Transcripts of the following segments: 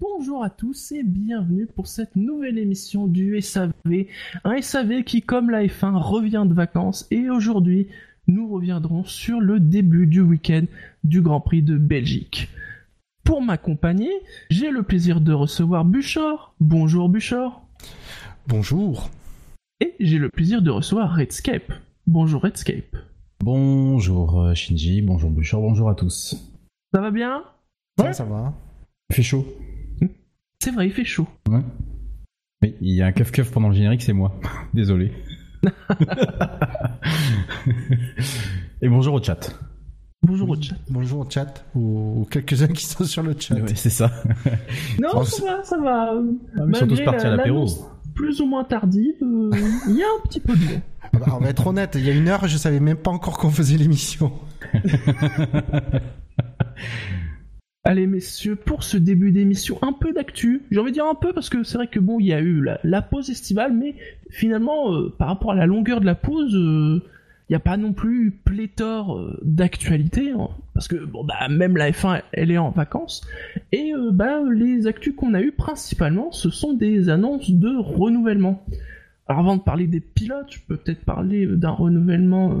Bonjour à tous et bienvenue pour cette nouvelle émission du SAV. Un SAV qui, comme la F1, revient de vacances et aujourd'hui, nous reviendrons sur le début du week-end du Grand Prix de Belgique. Pour m'accompagner, j'ai le plaisir de recevoir Buchor. Bonjour Buchor. Bonjour. Et j'ai le plaisir de recevoir Redscape. Bonjour Redscape. Bonjour euh, Shinji, bonjour Buchor, bonjour à tous. Ça va bien? Ouais, ça va. Il fait chaud. C'est vrai, il fait chaud. Ouais. Oui, il y a un keuf keuf pendant le générique, c'est moi. Désolé. Et bonjour au chat. Bonjour au chat. Bonjour au chat, ou, ou quelques-uns qui sont sur le chat. Ouais, c'est ça. Non, ça va, ça va. Ah, ils sont tous Malgré partis à la- l'apéro. Plus ou moins tardive, euh, il y a un petit peu de. Ah bah, On va être honnête, il y a une heure, je savais même pas encore qu'on faisait l'émission. Allez messieurs, pour ce début d'émission, un peu d'actu. J'ai envie de dire un peu parce que c'est vrai que bon, il y a eu la, pause estivale, mais finalement, euh, par rapport à la longueur de la pause, euh, il n'y a pas non plus pléthore euh, d'actualités, hein, parce que bon bah même la F1 elle est en vacances et euh, bah les actus qu'on a eu principalement, ce sont des annonces de renouvellement. Alors avant de parler des pilotes, je peux peut-être parler d'un renouvellement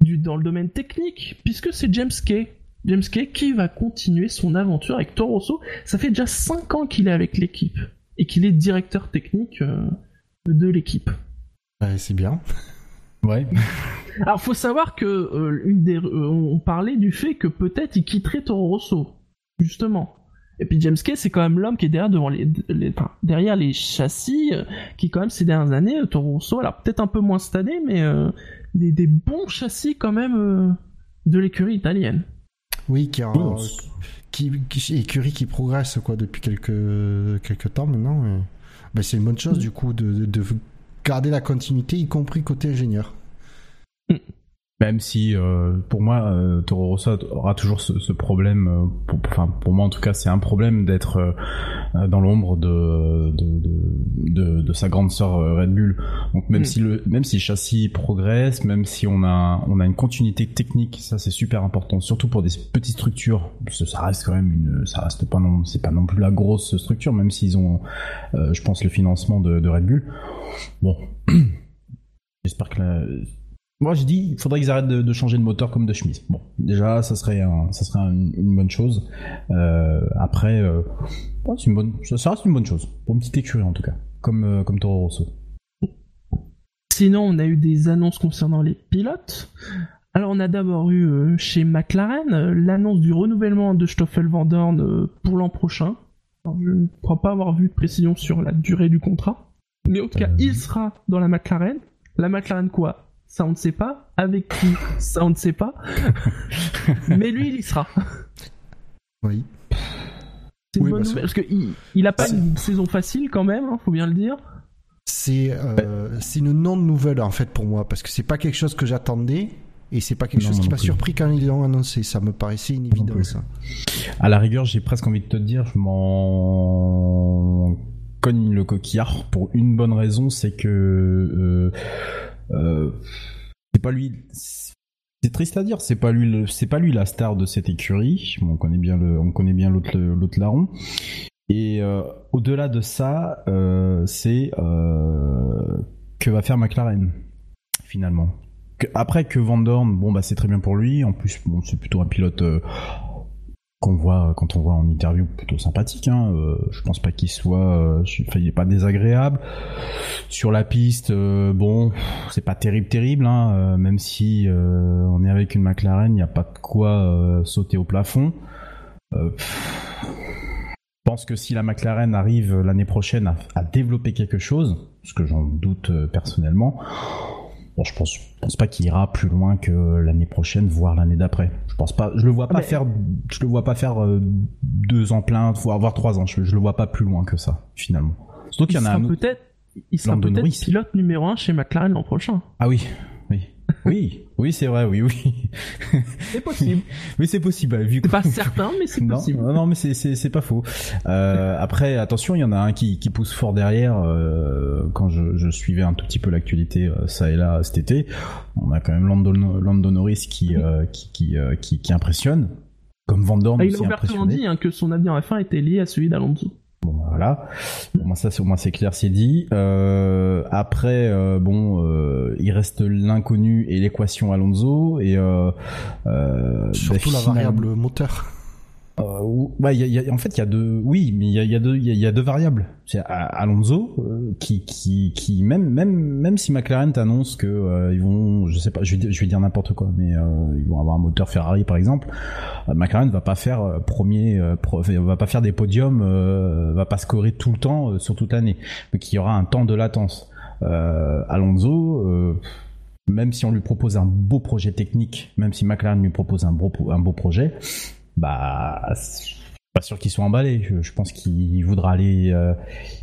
dans le domaine technique, puisque c'est James Kay James Kay qui va continuer son aventure avec Toro Rosso. Ça fait déjà 5 ans qu'il est avec l'équipe et qu'il est directeur technique euh, de l'équipe. Ouais, c'est bien. Ouais. Alors faut savoir que euh, une des, euh, on parlait du fait que peut-être il quitterait Toro Rosso, justement. Et puis James Kay, c'est quand même l'homme qui est derrière, devant les, les- enfin, derrière les châssis, euh, qui quand même ces dernières années, euh, Toro Rosso, alors peut-être un peu moins cette année, mais euh, des, des bons châssis quand même euh, de l'écurie italienne. Oui, qui, a- Bon, qui, qui- écurie qui progresse quoi depuis quelques quelques temps maintenant. et- Ben, c'est une bonne chose du coup de, de, de garder la continuité, y compris côté ingénieur. Même si, euh, pour moi, euh, Toro Rosso aura toujours ce, ce problème, euh, pour, enfin, pour moi en tout cas, c'est un problème d'être euh, dans l'ombre de de, de, de, de sa grande sœur euh, Red Bull. Donc même Mm. si le même si le châssis progresse, même si on a on a une continuité technique, ça c'est super important, surtout pour des petites structures. Parce que ça reste quand même une, ça reste pas non, c'est pas non plus la grosse structure, même s'ils ont, euh, je pense, le financement de, de Red Bull. Bon, j'espère que la, moi, j'ai dit, il faudrait qu'ils arrêtent de, de changer de moteur comme de chemise. Bon, déjà, ça serait, un- ça serait une, une bonne chose. Euh, après, euh, ouais, une bonne, ça, reste une bonne chose pour une petite écurie en tout cas, comme euh, comme Toro Rosso. Sinon, on a eu des annonces concernant les pilotes. Alors, on a d'abord eu euh, chez McLaren l'annonce du renouvellement de Stoffel Van Dorn euh, pour l'an prochain. Alors, je ne crois pas avoir vu de précision sur la durée du contrat. Mais en tout cas, il sera dans la McLaren. La McLaren quoi Ça, on ne sait pas. Avec qui? Ça, on ne sait pas. Mais lui, il y sera. Oui. C'est une Oui, bonne bah, nouvelle, parce qu'il il a pas une saison facile quand même, hein, faut bien le dire. C'est euh, c'est une non nouvelle en fait pour moi parce que c'est pas quelque chose que j'attendais et c'est pas quelque Non, chose qui m'a surpris quand ils l'ont annoncé. Ça me paraissait une évidence. hein. À la rigueur, j'ai presque envie de te dire, je m'en cogne le coquillard pour une bonne raison, c'est que euh, c'est pas lui. C'est triste à dire, c'est pas lui, c'est pas lui la star de cette écurie. On connaît bien le, on connaît bien l'autre, l'autre larron. Et euh, au-delà de ça, euh, c'est euh, que va faire McLaren finalement. Après que Van Dorn, bon bah c'est très bien pour lui. En plus, bon c'est plutôt un pilote euh, qu'on voit quand on voit en interview plutôt sympathique. Hein. Euh, je pense pas qu'il soit, euh, il est pas désagréable. Sur la piste, euh, bon, c'est pas terrible, terrible. Hein, euh, même si euh, on est avec une McLaren, il n'y a pas de quoi euh, sauter au plafond. Euh, je pense que si la McLaren arrive l'année prochaine à, à développer quelque chose, ce que j'en doute euh, personnellement, bon, je pense, je pense pas qu'il ira plus loin que l'année prochaine, voire l'année d'après. Je pense pas, je le vois pas mais- faire, je le vois pas faire euh, deux ans plein, voire trois ans. Je, je le vois pas plus loin que ça, finalement. Surtout qu'il y en a un peut-être il sera peut-être pilote numéro un chez McLaren l'an prochain. Ah oui, oui. Oui, c'est vrai, oui, oui. C'est possible. oui, c'est possible. bah, Vu C'est pas certain, mais c'est possible. non, non, mais c'est c'est c'est pas faux. Euh, après, attention, il y en a un qui qui pousse fort derrière. euh, quand je, je suivais un tout petit peu l'actualité euh, ça et là cet été, on a quand même Lando, Lando Norris qui euh, qui qui, euh, qui qui impressionne, comme Van Dorn Ah, il a ouvertement dit hein, que son avenir à la fin était lié à celui d'Alonso. Bon, voilà. Au moins ça, c'est au moins c'est clair, c'est dit. Euh, après, euh, bon, euh, il reste l'inconnu et l'équation Alonso et euh, euh, Surtout bah, la variable moteur. Euh, ou- bah, y a- y a- en fait, il y a deux. Oui, mais il y a, y a y a, deux variables. C'est A- Alonso euh, qui, qui, qui même, même, même si McLaren t'annonce que euh, ils vont, je sais pas, je vais, je vais dire n'importe quoi, mais euh, ils vont avoir un moteur Ferrari par exemple. euh, McLaren va pas faire euh, premier, euh, pro- va pas faire des podiums, euh, va pas scorer tout le temps euh, sur toute l'année, mais qu'il y aura un temps de latence. Euh, Alonso. euh, même si on lui propose un beau projet technique, même si McLaren lui propose un beau, un beau projet, bah, pas sûr qu'il soit emballé. Je, pense qu'il voudra aller euh,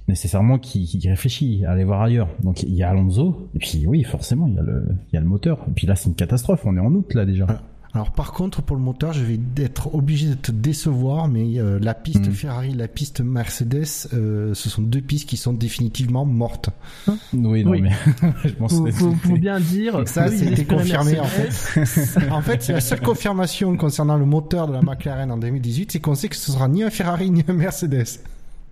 nécessairement qu'il qu'il réfléchit, aller voir ailleurs. Donc il y a Alonso, et puis oui, forcément, il y a le, il y a le moteur. Et puis là, c'est une catastrophe. On est en août là déjà. Alors par contre pour le moteur, je vais être obligé de te décevoir, mais euh, la piste Mhm. Ferrari, la piste Mercedes, euh, ce sont deux pistes qui sont définitivement mortes. Oui, non Oui. mais je pense Faut, que faut, c'est- faut bien dire. Ça, oui, c'était l'esprit confirmé, en Mercedes, en fait, c'est la seule confirmation concernant le moteur de la McLaren en 2018, c'est qu'on sait que ce sera ni un Ferrari ni un Mercedes.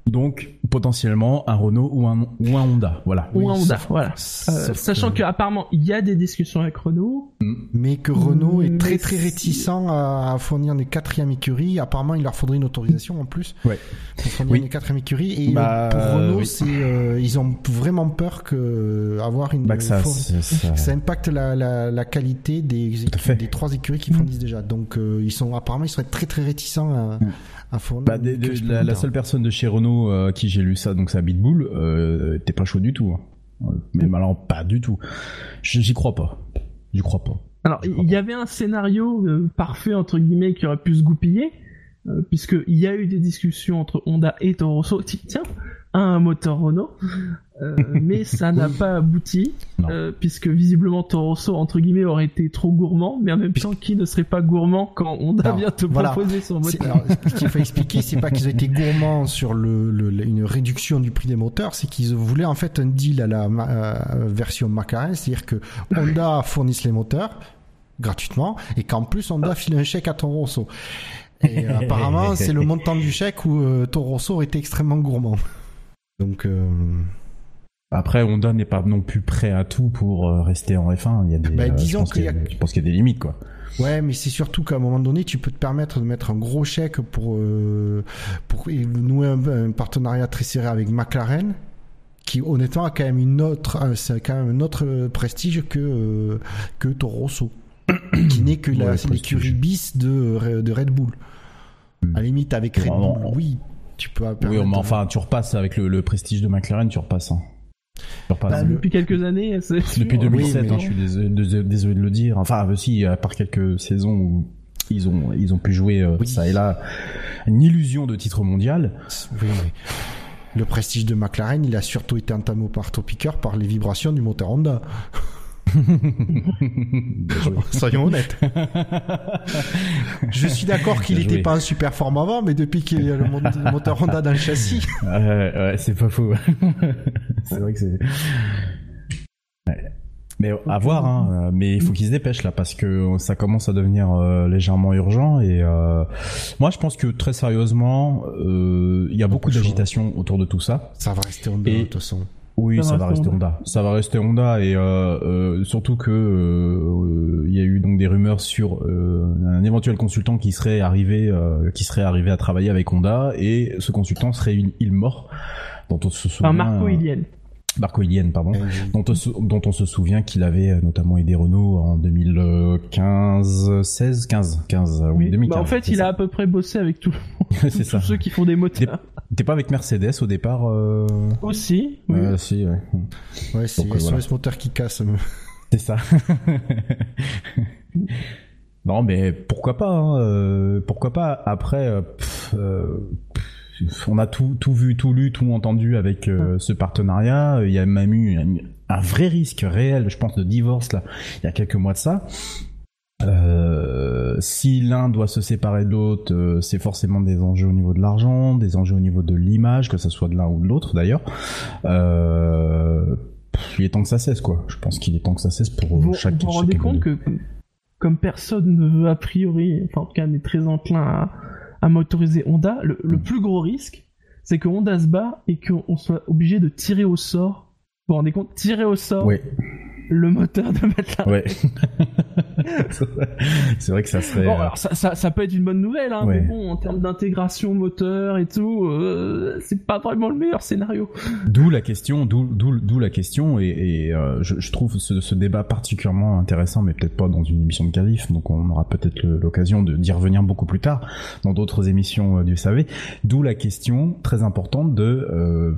Donc potentiellement un Renault ou un ou un Honda. Voilà. Ou un Honda, sauf- voilà. Euh, sachant que- que apparemment il y a des discussions avec Renault. Mais que Renault est Mais très très réticent à, fournir des quatrièmes écuries. Apparemment, il leur faudrait une autorisation en plus Ouais. pour fournir Oui. une quatrième écurie. Et Bah, euh, pour Renault, oui. c'est euh, ils ont vraiment peur que avoir une Bah que ça, for- c'est- ça- ça impacte la, la, la qualité des, des trois écuries qui fournissent déjà. Donc euh, ils sont apparemment ils seraient très très réticents à, À fournir. Bah, de- la, seule personne de chez Renault euh, à qui j'ai lu ça, donc c'est Bitbull, euh, t'es pas chaud du tout. hein. Euh, Mais alors pas du tout. Je- J'y crois pas. J'y crois pas. Alors il y avait un scénario euh, parfait entre guillemets qui aurait pu se goupiller, euh, puisque il y a eu des discussions entre Honda et Toro Rosso. Ti- Tiens, un moteur Renault, euh, mais ça n'a pas abouti, euh, puisque visiblement Toro Rosso entre guillemets aurait été trop gourmand, mais en même temps qui ne serait pas gourmand quand Honda Non, vient te voilà. proposer son moteur. alors, ce qu'il faut expliquer, c'est pas qu'ils ont été gourmands sur le, le- le- une réduction du prix des moteurs, c'est qu'ils voulaient en fait un deal à la euh, version McLaren, c'est-à-dire que Honda fournisse les moteurs gratuitement et qu'en plus Honda file un chèque à Toro Rosso. Et apparemment, c'est le montant du chèque où Toro Rosso aurait été extrêmement gourmand. Donc, Après, Honda n'est pas non plus prêt à tout pour euh, rester en F1. Il y a des, Bah, euh, je disons pense qu'il y a- Je y a des limites, quoi. Ouais, mais c'est surtout qu'à un moment donné, tu peux te permettre de mettre un gros chèque pour euh, pour nouer un, un partenariat très serré avec McLaren, qui honnêtement a quand même une autre, c'est quand même un autre prestige que euh, que Toro Rosso, qui n'est que la Ouais, l'écurie bis de de Red Bull. Hmm. À la limite, avec Red. Bull, oui, tu peux. Oui, mais enfin, tu repasses avec le, le prestige de McLaren, tu repasses. hein. Bah, Depuis quelques années, c'est Depuis sûr. 2007, Oui, mais- hein, je suis désolé, de le dire. Enfin, euh, si, à part quelques saisons où ils ont, ils ont pu jouer euh, Oui. ça et là, une illusion de titre mondial. Oui, le prestige de McLaren, il a surtout été entamé au marteau-piqueur par les vibrations du moteur Honda. Soyons honnêtes. Je suis d'accord qu'il n'était pas un super forme avant, mais depuis qu'il y a le, mo- le moteur Honda dans le châssis, Ouais, ouais, c'est pas faux. c'est vrai que c'est. Ouais. Mais à voir, hein. Mais il faut qu'ils se dépêchent là parce que ça commence à devenir euh, légèrement urgent et euh, moi je pense que très sérieusement, euh, il y a beaucoup d'agitation autour de tout ça. ça va rester Et- de toute façon. Oui, Ça ça, va rester Honda. Ça va rester Honda et euh, euh, surtout que euh, il y a eu donc des rumeurs sur euh, un éventuel consultant qui serait arrivé, euh, qui serait arrivé à travailler avec Honda et ce consultant serait une île mort dont on se souvient. Enfin, Marco Ilian, pardon. Et- Dont on, se, dont on se souvient qu'il avait euh, notamment aidé Renault en 2015, 16, 15, 15, euh, oui, Oui. 2015. Bah, en fait, il a à peu près bossé avec tout, c'est tous ça. ceux qui font des moteurs. T'es pas avec Mercedes au départ euh... Aussi. oui. euh, si, ouais. Ouais, c'est Donc, euh, voilà. SOS moteur qui casse. euh. C'est ça. non, mais pourquoi pas hein, euh, Pourquoi pas Après, euh, pff, euh, pff, on a tout, tout vu, tout lu, tout entendu avec euh, ce partenariat. Il y a même eu un, un vrai risque réel, je pense, de divorce là, il y a quelques mois de ça. Euh, si l'un doit se séparer de l'autre, euh, c'est forcément des enjeux au niveau de l'argent, des enjeux au niveau de l'image, que ce soit de l'un ou de l'autre d'ailleurs. Euh, il est temps que ça cesse quoi. Je pense qu'il est temps que ça cesse pour Vous chaque. vous vous rendez compte que, que- comme personne ne veut a priori, enfin en tout cas n'est très enclin à, à motoriser Honda, le, le plus gros risque, c'est que Honda se bat et qu'on soit obligé de tirer au sort. Vous vous rendez compte? Tirer au sort le moteur de McLaren. ouais. c'est vrai que ça serait. Bon, euh, alors ça, ça, ça peut être une bonne nouvelle, hein, Ouais. mais bon, en termes d'intégration moteur et tout, euh, c'est pas vraiment le meilleur scénario. D'où la question, d'où la question et, et, euh, je, je trouve ce, ce débat particulièrement intéressant, mais peut-être pas dans une émission de qualif, donc on aura peut-être l'occasion de d'y revenir beaucoup plus tard dans d'autres émissions euh, du SAV. D'où la question très importante de euh,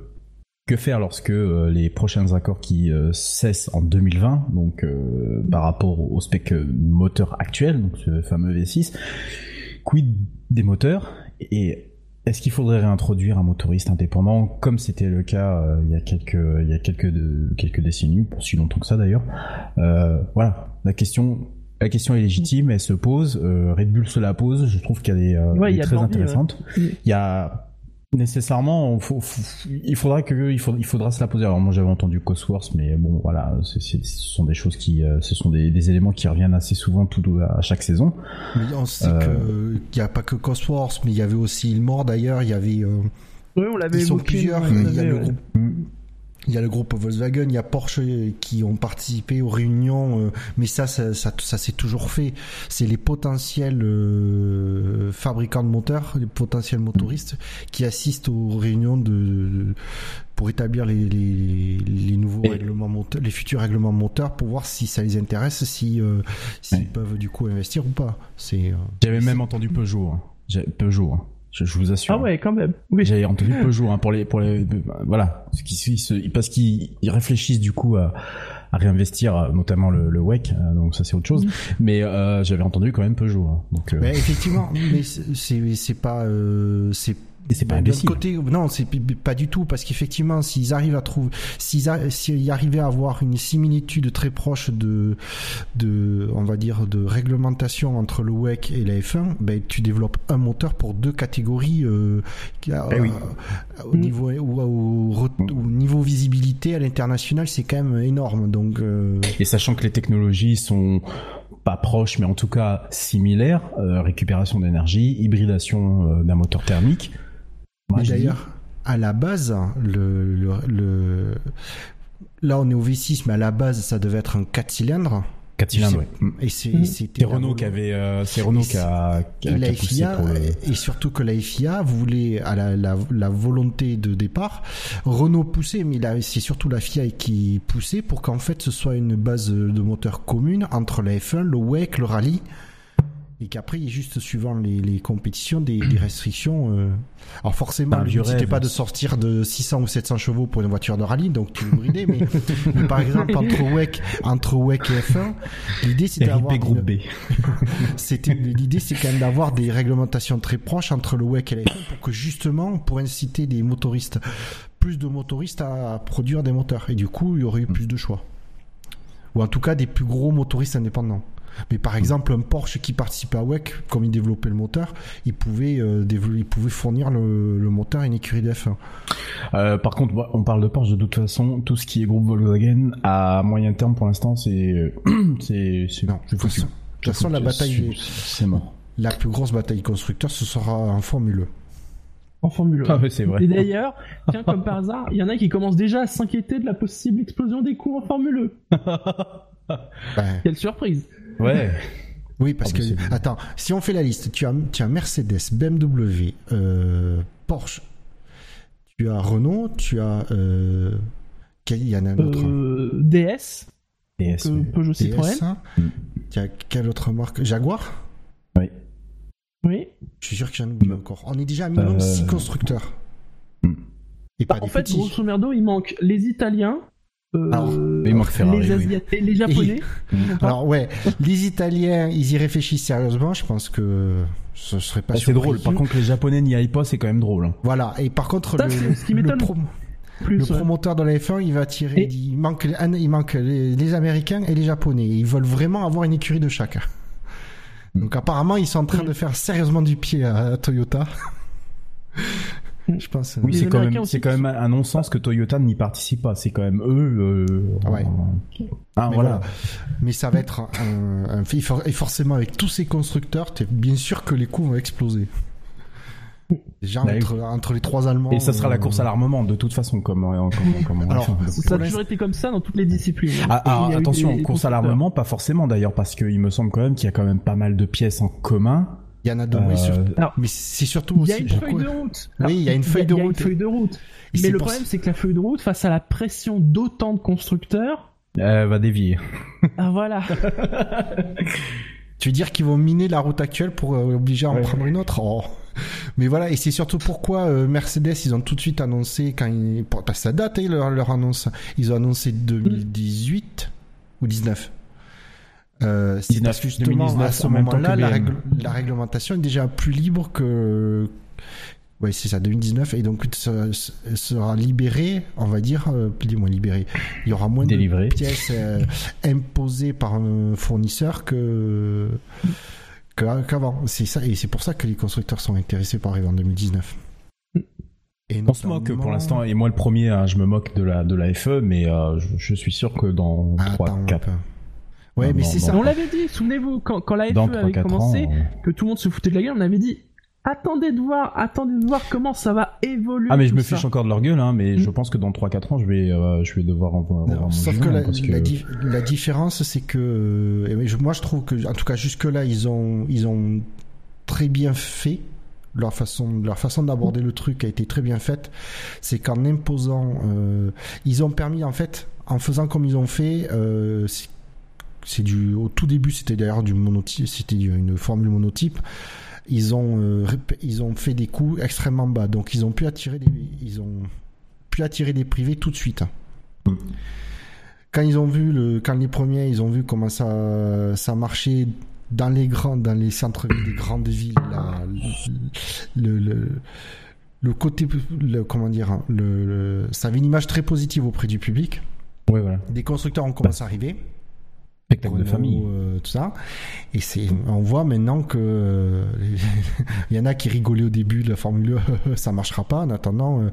que faire lorsque euh, les prochains accords qui euh, cessent en 2020, donc euh, par rapport au, spec euh, moteur actuel, donc ce fameux V6, quid des moteurs et est-ce qu'il faudrait réintroduire un motoriste indépendant comme c'était le cas euh, il y a quelques il y a quelques de- quelques décennies pour si longtemps que ça d'ailleurs. Euh, voilà. La question la question est légitime elle se pose euh, Red Bull se la pose je trouve qu'elle est, euh, Ouais, est très l'envie, intéressante. Ouais. il y a nécessairement faut- faut- il faudra que il, faut- il faudra se la poser alors moi j'avais entendu Cosworth mais bon voilà ce sont des choses qui euh, ce sont des, des éléments qui reviennent assez souvent tout à chaque saison Mais on sait Euh. qu'il n'y a pas que Cosworth, mais il y avait aussi Ilmore d'ailleurs, il y avait... euh, Oui, on l'avait ils sont évoqué, plusieurs, il y a le groupe Il y a le groupe Volkswagen, il y a Porsche qui ont participé aux réunions, euh, mais ça, ça, ça, ça s'est toujours fait. C'est les potentiels euh, fabricants de moteurs, les potentiels motoristes qui assistent aux réunions de, de- pour établir les, les, les nouveaux Et- règlements moteurs, les futurs règlements moteurs, pour voir si ça les intéresse, si euh, s'ils Ouais. peuvent du coup investir ou pas. C'est euh, j'avais même entendu Peugeot hein. Peugeot hein. Je, je vous assure. Ah ouais, quand même. Oui. J'avais entendu Peugeot hein, pour les pour les voilà. Parce qu'ils parce réfléchissent du coup à, à réinvestir euh, notamment le, le WEC euh, donc ça c'est autre chose. Mais euh, j'avais entendu quand même Peugeot hein, donc euh, Mais effectivement, mais c'est- c'est c'est pas euh, c'est et c'est pas imbécile côté, non, c'est pas du tout parce qu'effectivement, s'ils arrivent à trouver, s'ils a- s'ils arrivaient à avoir une similitude très proche de, de, on va dire, de réglementation entre le WEC et la F1, ben tu développes un moteur pour deux catégories euh, a- Ben oui. euh, au niveau ou au, niveau visibilité à l'international, c'est quand même énorme. Donc euh, et sachant que les technologies sont pas proches mais en tout cas similaires euh, récupération d'énergie hybridation euh, d'un moteur thermique d'ailleurs, à la base, le, le, le- là on est au V6, mais à la base ça devait être un 4 cylindres. quatre cylindres. Et c'est Mhm. c'était c'est Renault qui avait euh, c'est Renault qui a, qui a- et qui la a FIA pour et surtout que la FIA voulait à la, la, la volonté de départ Renault poussait mais c'est surtout la FIA qui poussait pour qu'en fait ce soit une base de moteur commune entre la F1 le WEC le rallye et qu'après il y ait juste suivant les, les compétitions des, des restrictions euh. alors forcément le but c'était pas de sortir de 600 ou 700 chevaux pour une voiture de rallye donc tu veux brider mais, mais par exemple entre WEC entre WEC et F1 l'idée c'était d'avoir une- B c'était l'idée, c'est quand même d'avoir des réglementations très proches entre le WEC et la F1 pour que justement, pour inciter des motoristes, plus de motoristes à produire des moteurs. Et du coup, il y aurait eu plus de choix. Ou en tout cas, des plus gros motoristes indépendants. Mais par exemple, un Porsche qui participait à WEC, comme il développait le moteur, il pouvait, euh, il pouvait fournir le, le moteur à une écurie de F1. Euh, par contre, on parle de Porsche de toute façon. Tout ce qui est groupe Volkswagen à moyen terme, pour l'instant, c'est c'est c'est Non, de toute façon, de toute façon, la bataille, c'est mort. la plus grosse bataille constructeur, ce sera en Formule E. En Formule 1. Ah ouais, c'est vrai. Et d'ailleurs, tiens, comme par hasard, il y en a qui commencent déjà à s'inquiéter de la possible explosion des coûts en Formule 1. Ben, Quelle surprise Ouais. Oui, parce bah, que, attends, si on fait la liste, tu as, tu as Mercedes, BMW, euh, Porsche, tu as Renault, tu as. Euh, quel- il y en a un autre? euh, DS, DS, que oui. Peugeot Citroën. DS, hein. Mm. Tu as quelle autre marque? Jaguar? Oui. Oui. Je suis sûr que j'en oublie Mm. encore. On est déjà à minimum Euh, 6 constructeurs. Mm. Et pas Bah, en des fait, petits. grosso merdo, il manque les Italiens, euh, Alors, il manque Ferrari, les oui. Asiatiques et les Japonais. Alors ouais, les Italiens, ils y réfléchissent sérieusement. Je pense que ce serait pas Ah, c'est drôle. Par contre, les Japonais n'y aillent pas, c'est quand même drôle. hein. Voilà. Et par contre, Ça, le, c'est ce qui le m'étonne pro- Plus, le ouais. promoteur de la F1, il va tirer. Et- Il manque, les- il manque les, les Américains et les Japonais. Ils veulent vraiment avoir une écurie de chacun. Donc apparemment, ils sont en train de faire sérieusement du pied à, à Toyota. Je pense. Oui, c'est quand même, aussi c'est quand même un non-sens que Toyota n'y participe pas. C'est quand même eux. Euh, Ouais. Ah Mais voilà. Mais ça va être un. Et forcément, avec tous ces constructeurs, t'es bien sûr que les coûts vont exploser. Déjà, Bah, entre, entre les trois Allemands. Et ça sera la euh, course à l'armement de toute façon, comme, comme, comme on Alors, Ça a toujours été comme ça dans toutes les disciplines. Ah, ah, attention, des- des course à l'armement, pas forcément d'ailleurs, parce qu'il me semble quand même qu'il y a quand même pas mal de pièces en commun. Il y en a deux, Euh, oui, sur- Alors, Mais c'est surtout Il y a aussi une pourquoi- feuille de route. Oui, il y a une feuille de il y a route. une feuille de route. Et Mais le pour problème, c'est que la feuille de route, face à la pression d'autant de constructeurs, Elle va dévier. ah voilà. Tu veux dire qu'ils vont miner la route actuelle pour euh, obliger à en Ouais. prendre une autre? Oh. Mais voilà, et c'est surtout pourquoi euh, Mercedes, ils ont tout de suite annoncé, quand ils... pour- parce que ça date hein, leur, leur annonce, ils ont annoncé 2018 ou 19 euh, c'est 19, parce que justement, 2019, à ce moment-là, la, BM. règle- la réglementation est déjà plus libre que... Oui, c'est ça, 2019, et donc ça sera libéré, on va dire, euh, plus moins libéré. Il y aura moins Délivré. de pièces euh, imposées par un fournisseur que qu'avant. C'est ça, et c'est pour ça que les constructeurs sont intéressés par arriver en 2019. Et On se moque pour l'instant, et moi le premier, hein, je me moque de la, de la FE, mais euh, je, je suis sûr que dans Ah, 3, attends un 4, peu. Ouais, Non, mais c'est ça. On l'avait dit, souvenez-vous, quand, quand la FE 3, avait 4 ans, commencé, que tout le monde se foutait de la gueule, on avait dit attendez de voir, attendez de voir comment ça va évoluer. Ah mais je me ça. fiche encore de leur gueule, hein, mais Mm. je pense que dans 3-4 ans, je vais, euh, je vais devoir revoir revoir Non, sauf que la, parce que- la di- la différence, c'est que euh, moi je trouve que, en tout cas jusque là, ils ont ils ont très bien fait leur façon leur façon d'aborder le truc a été très bien faite. C'est qu'en imposant, euh, ils ont permis en fait, en faisant comme ils ont fait, euh, c'est- du au tout début c'était d'ailleurs du monotype, c'était une formule monotype. Ils ont euh, ils ont fait des coûts extrêmement bas, donc ils ont pu attirer des ils ont pu attirer des privés tout de suite quand ils ont vu le, quand les premiers, ils ont vu comment ça, ça marchait dans les grands, dans les centres-villes des grandes villes, le, le, le côté, le, comment dire, hein, le, le- ça avait une image très positive auprès du public. Ouais, voilà. Des constructeurs ont commencé à arriver. Spectacle de famille. euh, tout ça. Et c'est, on voit maintenant que euh, il y en a qui rigolaient au début de la Formule 1, ça marchera pas. En attendant, euh,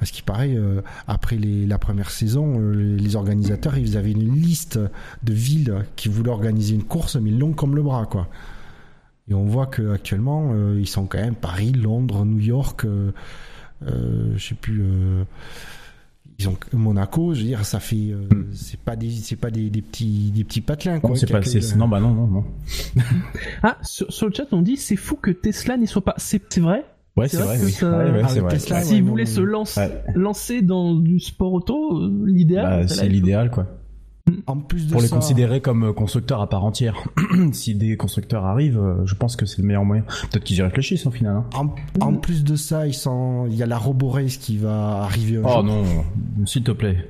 à ce qui paraît, euh, après les, la première saison, les, organisateurs, ils avaient une liste de villes qui voulaient organiser une course, mais longue comme le bras, quoi. Et on voit que actuellement, ils sont quand même Paris, Londres, New York, je sais plus. Ils ont Monaco, je veux dire, ça fait, euh, Hmm. c'est pas des, c'est pas des, des petits, des petits patelins, quoi. Non, c'est qui pas, accueillent, c'est, non, bah non, non, non. Ah, sur, sur le chat, on dit c'est fou que Tesla n'y soit pas. C'est c'est vrai? Ouais, C'est c'est vrai vrai, que oui. ça- Ouais, ouais, c'est le vrai. Tesla, Ouais. ouais. S'ils voulaient se lancer, Ouais. lancer dans du sport auto, euh, l'idéal. Bah, c'est l'idéal, quoi. En plus de Pour les considérer comme euh, constructeurs à part entière. si des constructeurs arrivent, euh, je pense que c'est le meilleur moyen. Peut-être qu'ils y réfléchissent au final. Hein. en, en plus de ça, ils sont, il y a la RoboRace qui va arriver un Oh jour. non, s'il te plaît.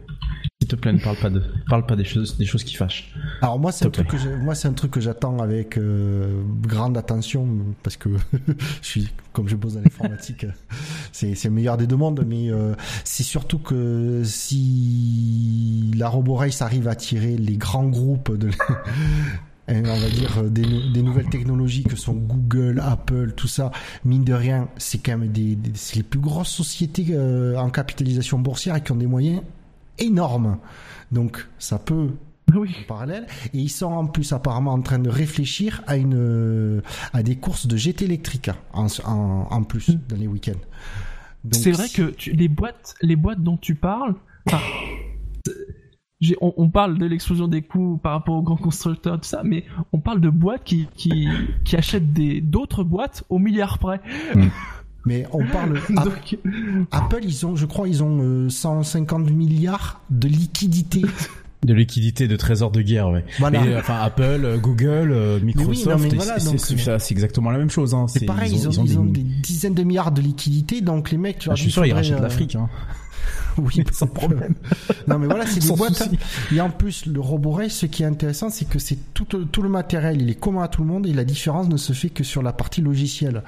Te plaît, ne parle pas de, parle pas des choses, des choses qui fâchent. Alors moi, c'est un truc que moi, c'est un truc que j'attends avec euh, grande attention parce que je suis, comme je bosse dans l'informatique, c'est c'est le meilleur des deux mondes. Mais euh, c'est surtout que si la RoboRace arrive à tirer les grands groupes de on va dire euh, des, nou- des nouvelles technologies que sont Google, Apple, tout ça, mine de rien, c'est quand même des, des- c'est les plus grosses sociétés euh, en capitalisation boursière et qui ont des moyens énormes. Donc ça peut Oui. en parallèle et ils sont en plus apparemment en train de réfléchir à une euh, à des courses de GT électrique en, en, en plus dans les week-ends. C'est vrai que tu- les boîtes, les boîtes dont tu parles, enfin, on, on parle de l'explosion des coûts par rapport aux grands constructeurs, tout ça, mais on parle de boîtes qui, qui, qui achètent des, d'autres boîtes au milliard près. mais on parle Donc, Apple ils ont je crois ils ont euh, 150 milliards de liquidités De liquidité, de trésor de guerre, ouais. Voilà. Mais, enfin, Apple, euh, Google, euh, Microsoft, voilà, c'est- euh, exactement la même chose. Hein. C'est pareil, ils ont, ils ont des dizaines de milliards de liquidités, donc les mecs, tu Ah, vois, je suis sûr, ils rachètent euh, l'Afrique. Hein. Oui, Sans problème. Non mais voilà, c'est des boîtes. souci. Et en plus, le RoboRace, ce qui est intéressant, c'est que c'est tout, tout le matériel, il est commun à tout le monde et la différence ne se fait que sur la partie logicielle.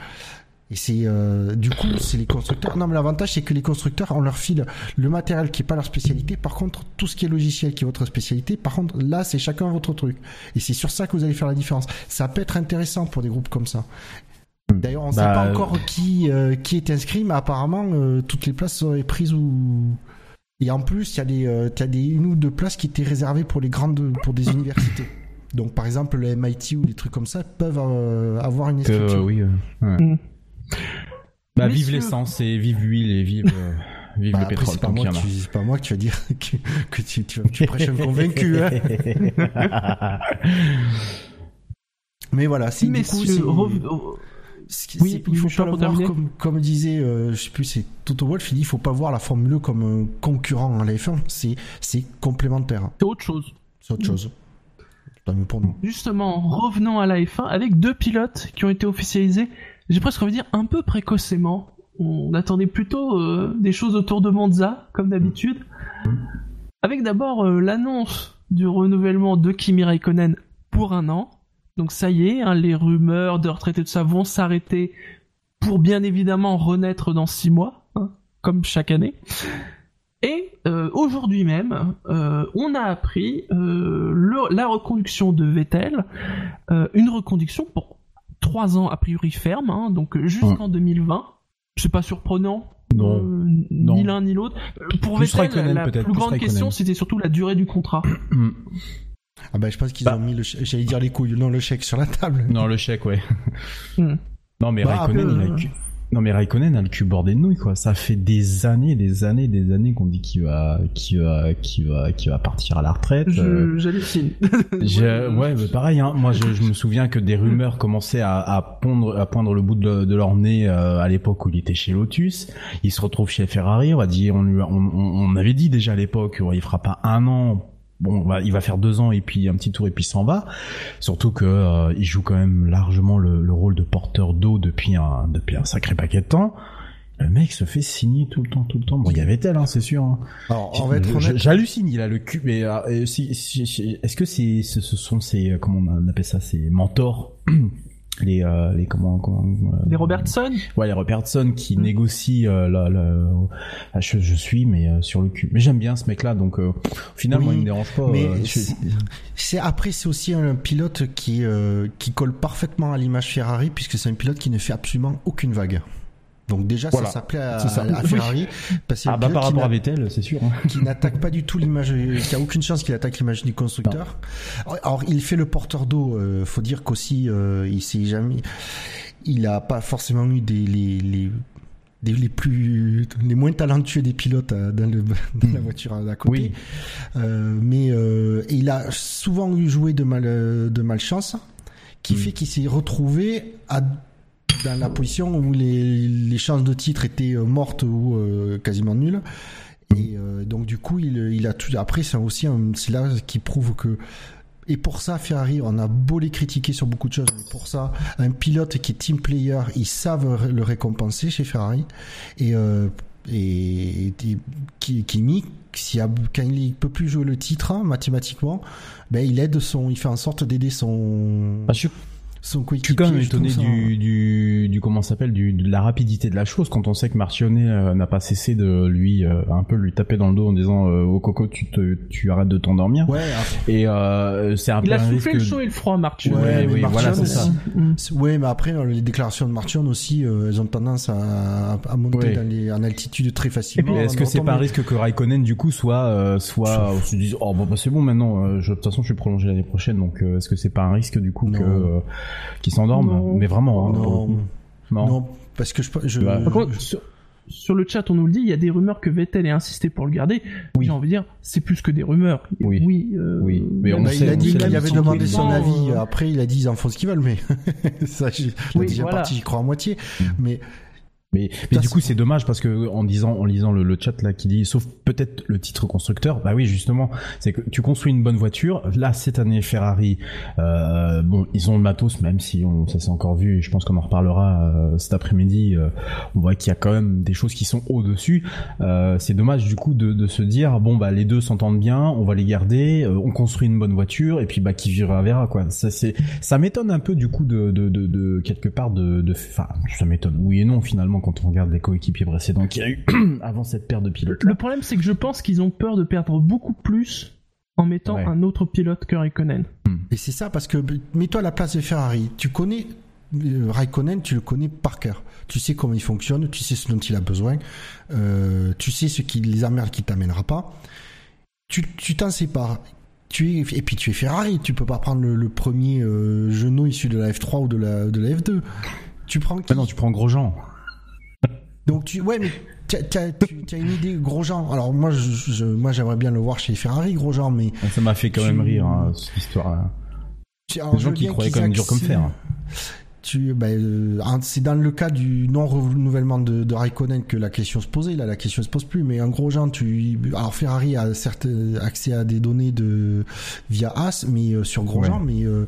Et c'est euh, du coup, c'est les constructeurs. Non, mais l'avantage, c'est que les constructeurs, on leur file le matériel qui est pas leur spécialité. Par contre, tout ce qui est logiciel qui est votre spécialité, par contre, là, c'est chacun votre truc. Et c'est sur ça que vous allez faire la différence. Ça peut être intéressant pour des groupes comme ça. D'ailleurs, on ne sait Bah, pas encore qui euh, qui est inscrit, mais apparemment, euh, toutes les places seraient prises ou. Et en plus, il y a des, euh, t'as des une ou deux places qui étaient réservées pour les grandes, pour des universités. Donc, par exemple, le MIT ou des trucs comme ça peuvent euh, avoir une inscription. euh, oui. euh, ouais. Mm. Bah, vive l'essence et vive l'huile et vive, euh, vive Bah, le après, pétrole c'est pas moi tu- c'est pas moi que tu vas dire que, que tu, tu, tu prêches un convaincu. Hein. Mais voilà, c'est du coup, c'est- qui- Oui, c'est- il faut pas le voir comme, comme disait, euh, je sais plus, c'est Toto Wolff, il dit, il faut pas voir la Formule 1 comme un concurrent à la F1, c'est, c'est complémentaire, c'est autre chose. c'est autre chose. Tant mieux pour nous. Justement, revenons à la F1 avec deux pilotes qui ont été officialisés, j'ai presque envie de dire un peu précocement. On attendait plutôt euh, des choses autour de Monza, comme d'habitude. Avec d'abord euh, l'annonce du renouvellement de Kimi Raikkonen pour un an. Donc ça y est, hein, les rumeurs de retraite et tout ça vont s'arrêter pour bien évidemment renaître dans six mois, hein, comme chaque année. Et euh, aujourd'hui même, on a appris la reconduction de Vettel, une reconduction pour trois ans a priori ferme, hein, donc jusqu'en 2020. C'est pas surprenant. Non. euh, Non. Ni l'un ni l'autre. Euh, Pour Plus Vettel, Raikkonen, la plus plus grande Raikkonen. question, c'était surtout la durée du contrat. Mm. Ah bah, je pense qu'ils Bah. ont mis le, j'allais dire les couilles, non, le chèque sur la table. Non, le chèque, ouais. Hmm. Non, mais Bah, Raikkonen, il a euh. Non, mais Raikkonen a le cul bordé de nouilles, quoi. Ça fait des années, des années, des années qu'on dit qu'il va, qu'il va, qu'il va, qu'il va partir à la retraite. Euh, Je- J'hallucine. j'ai- ouais, mais pareil, hein. Moi, je, je me souviens que des rumeurs commençaient à, à pondre, à poindre le bout de, de leur nez euh, à l'époque où il était chez Lotus. Il se retrouve chez Ferrari. On va dire, on lui, on, on, on avait dit déjà à l'époque, il fera pas un an. Bon, bah, il va faire deux ans et puis un petit tour et puis s'en va. Surtout que euh, il joue quand même largement le, le rôle de porteur d'eau depuis un depuis un sacré paquet de temps. Le mec se fait signer tout le temps, tout le temps. Bon, il y avait tel, hein, c'est sûr. hein. Alors. J'hallucine, il a le cul. Mais euh, euh, si, si- si- est-ce que c'est, ce, ce sont ces, euh, comment on appelle ça, ces mentors, les, euh, les comment, comment, euh, Des Robertson ouais, les Robertson qui Mm. négocient euh, la, la- je, je suis, mais euh, sur le cul. Mais j'aime bien ce mec-là, donc euh, finalement, Oui, il me dérange pas. Mais euh, je- c'est- c'est après c'est aussi un pilote qui euh, qui colle parfaitement à l'image Ferrari puisque c'est un pilote qui ne fait absolument aucune vague. Donc déjà Voilà, ça s'appelait à, à Ferrari parce Ah bah par rapport à Vettel, c'est sûr. hein. qui n'attaque pas du tout l'image, qui a aucune chance qu'il attaque l'image du constructeur. Alors, alors, il fait le porteur d'eau. euh, faut dire qu'aussi euh, il s'est jamais, il a pas forcément eu des les, les des- les plus les moins talentueux des pilotes euh, dans, le, dans la voiture à côté. Oui. Euh, mais euh, et il a souvent eu joué de mal euh, de malchance, qui Mm. fait qu'il s'est retrouvé à dans la position où les, chances de titre étaient euh, mortes ou euh, quasiment nulles. Et euh, donc du coup, il, a tout. Après, c'est aussi c'est là qui prouve que. Et pour ça, Ferrari, on a beau les critiquer sur beaucoup de choses, mais pour ça, un pilote qui est team player, ils savent le récompenser chez Ferrari. Et euh, et, et Kimi, a- quand il peut plus jouer le titre hein, mathématiquement, ben il aide son, il fait en sorte d'aider son Ah, je son Je suis quand même étonné ça- du, du, du comment ça s'appelle du, de la rapidité de la chose quand on sait que Martionnet euh, n'a pas cessé de lui euh, un peu lui taper dans le dos en disant euh, oh coco tu te tu arrêtes de t'endormir Ouais, après- et euh, c'est un Il a soufflé risque le chaud et le froid, Martin. Ouais, oui, voilà, c'est ça. Mm. Ouais, mais après, les déclarations de Martian aussi, euh, elles ont tendance à, à monter Ouais. dans les, en altitude très facilement. est-ce que c'est pas un risque que Raikkonen du coup soit euh, soit se dise oh bon bah c'est bon maintenant euh, je, de toute façon je suis prolongé l'année prochaine donc euh, est-ce que c'est pas un risque du coup Non. que euh, qu'il s'endorme Non. mais vraiment hein, Non, non, non, parce que je, je, Bah, Par contre, sur, sur le chat, on nous le dit, il y a des rumeurs que Vettel ait insisté pour le garder. Oui. J'ai envie de dire, c'est plus que des rumeurs. Oui. Oui. euh, Oui, mais on Bah, sait- il a dit qu'il avait demandé son avis. Euh, Après, il a dit ils en font ce qu'ils veulent, mais ça, je- la Oui, deuxième voilà. partie, j'y crois à moitié. Mm. Mais Mais, mais du coup, c'est dommage parce que en disant, en lisant le, le chat là qui dit, sauf peut-être le titre constructeur, bah oui, justement, c'est que tu construis une bonne voiture. Là, cette année, Ferrari, euh, bon, ils ont le matos, même si on, ça s'est encore vu. Et je pense qu'on en reparlera euh, cet après-midi. euh, on voit qu'il y a quand même des choses qui sont au dessus. Euh, c'est dommage du coup de, de se dire, bon bah les deux s'entendent bien, on va les garder, euh, on construit une bonne voiture et puis bah qui verra verra quoi. Ça c'est, ça m'étonne un peu du coup de, de, de, de quelque part de, de, enfin, ça m'étonne. Oui et non finalement quand on regarde les coéquipiers précédents qu'il y a eu avant cette paire de pilotes. Le problème, c'est que je pense qu'ils ont peur de perdre beaucoup plus en mettant Ouais. un autre pilote que Raikkonen. Et c'est ça, parce que mets-toi à la place de Ferrari. Tu connais euh, Raikkonen, tu le connais par cœur. Tu sais comment il fonctionne, tu sais ce dont il a besoin, euh, tu sais ce qui les emmerdes qui t'amènera pas. Tu tu t'en sépares. Tu es, et puis tu es Ferrari, tu peux pas prendre le, le premier euh, genou issu de la F3 ou de la, de la F2. Tu prends qui Ah non, tu prends Grosjean. Donc tu ouais mais t'as- as une idée Grosjean. Alors moi je, je- moi j'aimerais bien le voir chez Ferrari Grosjean mais Ça m'a fait quand Tu- même rire hein, cette histoire. alors, Des gens qui croyaient qu'ils quand même dur comme fer. Tu, ben, euh, c'est dans le cas du non renouvellement de, de Raikkonen que la question se posait. Là, la question se pose plus. Mais en gros, genre, tu, alors Ferrari a certes accès à des données de via As, mais euh, sur Grosjean, mais euh,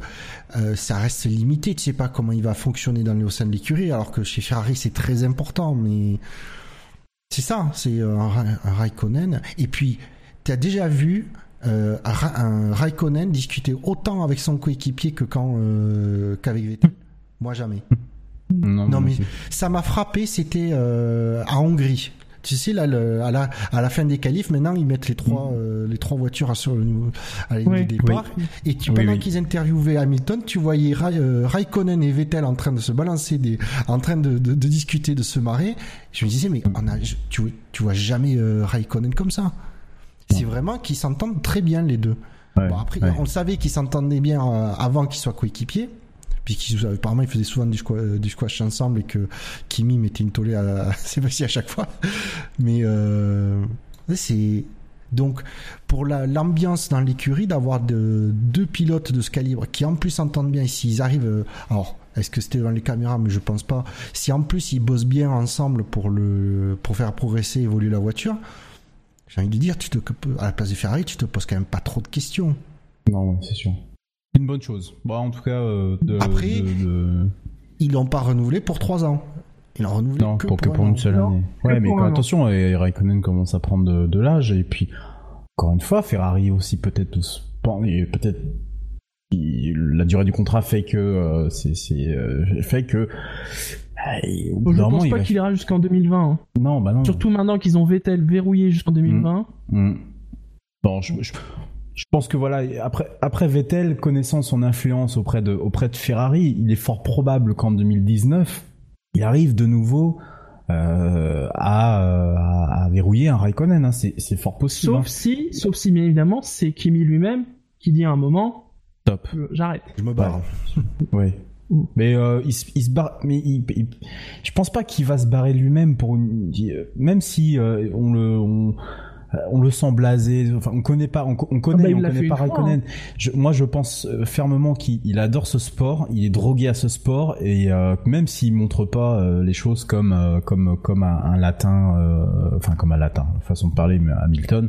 euh, ça reste limité. Tu sais pas comment il va fonctionner dans le au sein de l'écurie, alors que chez Ferrari c'est très important. Mais c'est ça, c'est euh, un, un Raikkonen. Et puis, tu as déjà vu euh, un Ra- un Raikkonen discuter autant avec son coéquipier que quand euh, qu'avec Vettel. Moi jamais. Non, mais ça m'a frappé, c'était euh, à Hongrie. Tu sais là, le- à la à la fin des qualifs, maintenant ils mettent les trois euh, les trois voitures sur le niveau à la ligne Oui. du départ. Et tu, pendant oui. qu'ils interviewaient Hamilton, tu voyais Ra- euh, Raikkonen et Vettel en train de se balancer des, en train de, de, de discuter, de se marrer. Je me disais mais on a, je- tu tu vois jamais euh, Raikkonen comme ça. C'est vraiment qu'ils s'entendent très bien les deux. Ouais, Bon, après, ouais. on le savait qu'ils s'entendaient bien euh, avant qu'ils soient coéquipiers. Puis qu'ils, apparemment, ils faisaient souvent du squash, du squash ensemble et que Kimi mettait une tollée à, à Sébastien à chaque fois. Mais euh, c'est donc pour la, l'ambiance dans l'écurie d'avoir de, deux pilotes de ce calibre qui en plus s'entendent bien. S'ils arrivent, euh, alors est-ce que c'était devant les caméras, mais je pense pas. Si en plus ils bossent bien ensemble pour le pour faire progresser, évoluer la voiture, j'ai envie de dire, tu te à la place de Ferrari, tu te poses quand même pas trop de questions. Non, c'est sûr. Une bonne chose. Bon, en tout cas, euh, de, Après- de- de- Ils l'ont pas renouvelé pour trois ans. Ils l'ont renouvelé non, que pour, que une seule année. Ouais, mais quand- attention, et Raikkonen commence à prendre de, de l'âge et puis encore une fois, Ferrari aussi peut-être peut-être la durée du contrat fait que euh, c'est euh, fait que euh, Je moment, pense pas va- qu'il ira jusqu'en 2020. hein. non bah non Surtout maintenant qu'ils ont Vettel verrouillé jusqu'en 2020. Mm. Bon, je, je, je pense que voilà, après, après Vettel, connaissant son influence auprès de, auprès de Ferrari, il est fort probable qu'en 2019, il arrive de nouveau euh, à, euh, à, à verrouiller un Raikkonen. Hein. C'est, c'est fort possible. Sauf si, sauf si bien évidemment, c'est Kimi lui-même qui dit à un moment, hein. Top. euh, j'arrête. Je me barre. Oui. Mm. Mais euh, il, se- il se barre. Mais il, il- je pense pas qu'il va se barrer lui-même pour une. Même si euh, on le. On, on le sent blasé, enfin on connaît pas, on, on connaît, bah, il on connaît pas une fois, Raikkonen. Je- moi je pense euh, fermement qu'il il adore ce sport, il est drogué à ce sport et euh, même s'il montre pas euh, les choses comme euh, comme comme un, un latin, euh, enfin comme un latin, façon de parler, mais Hamilton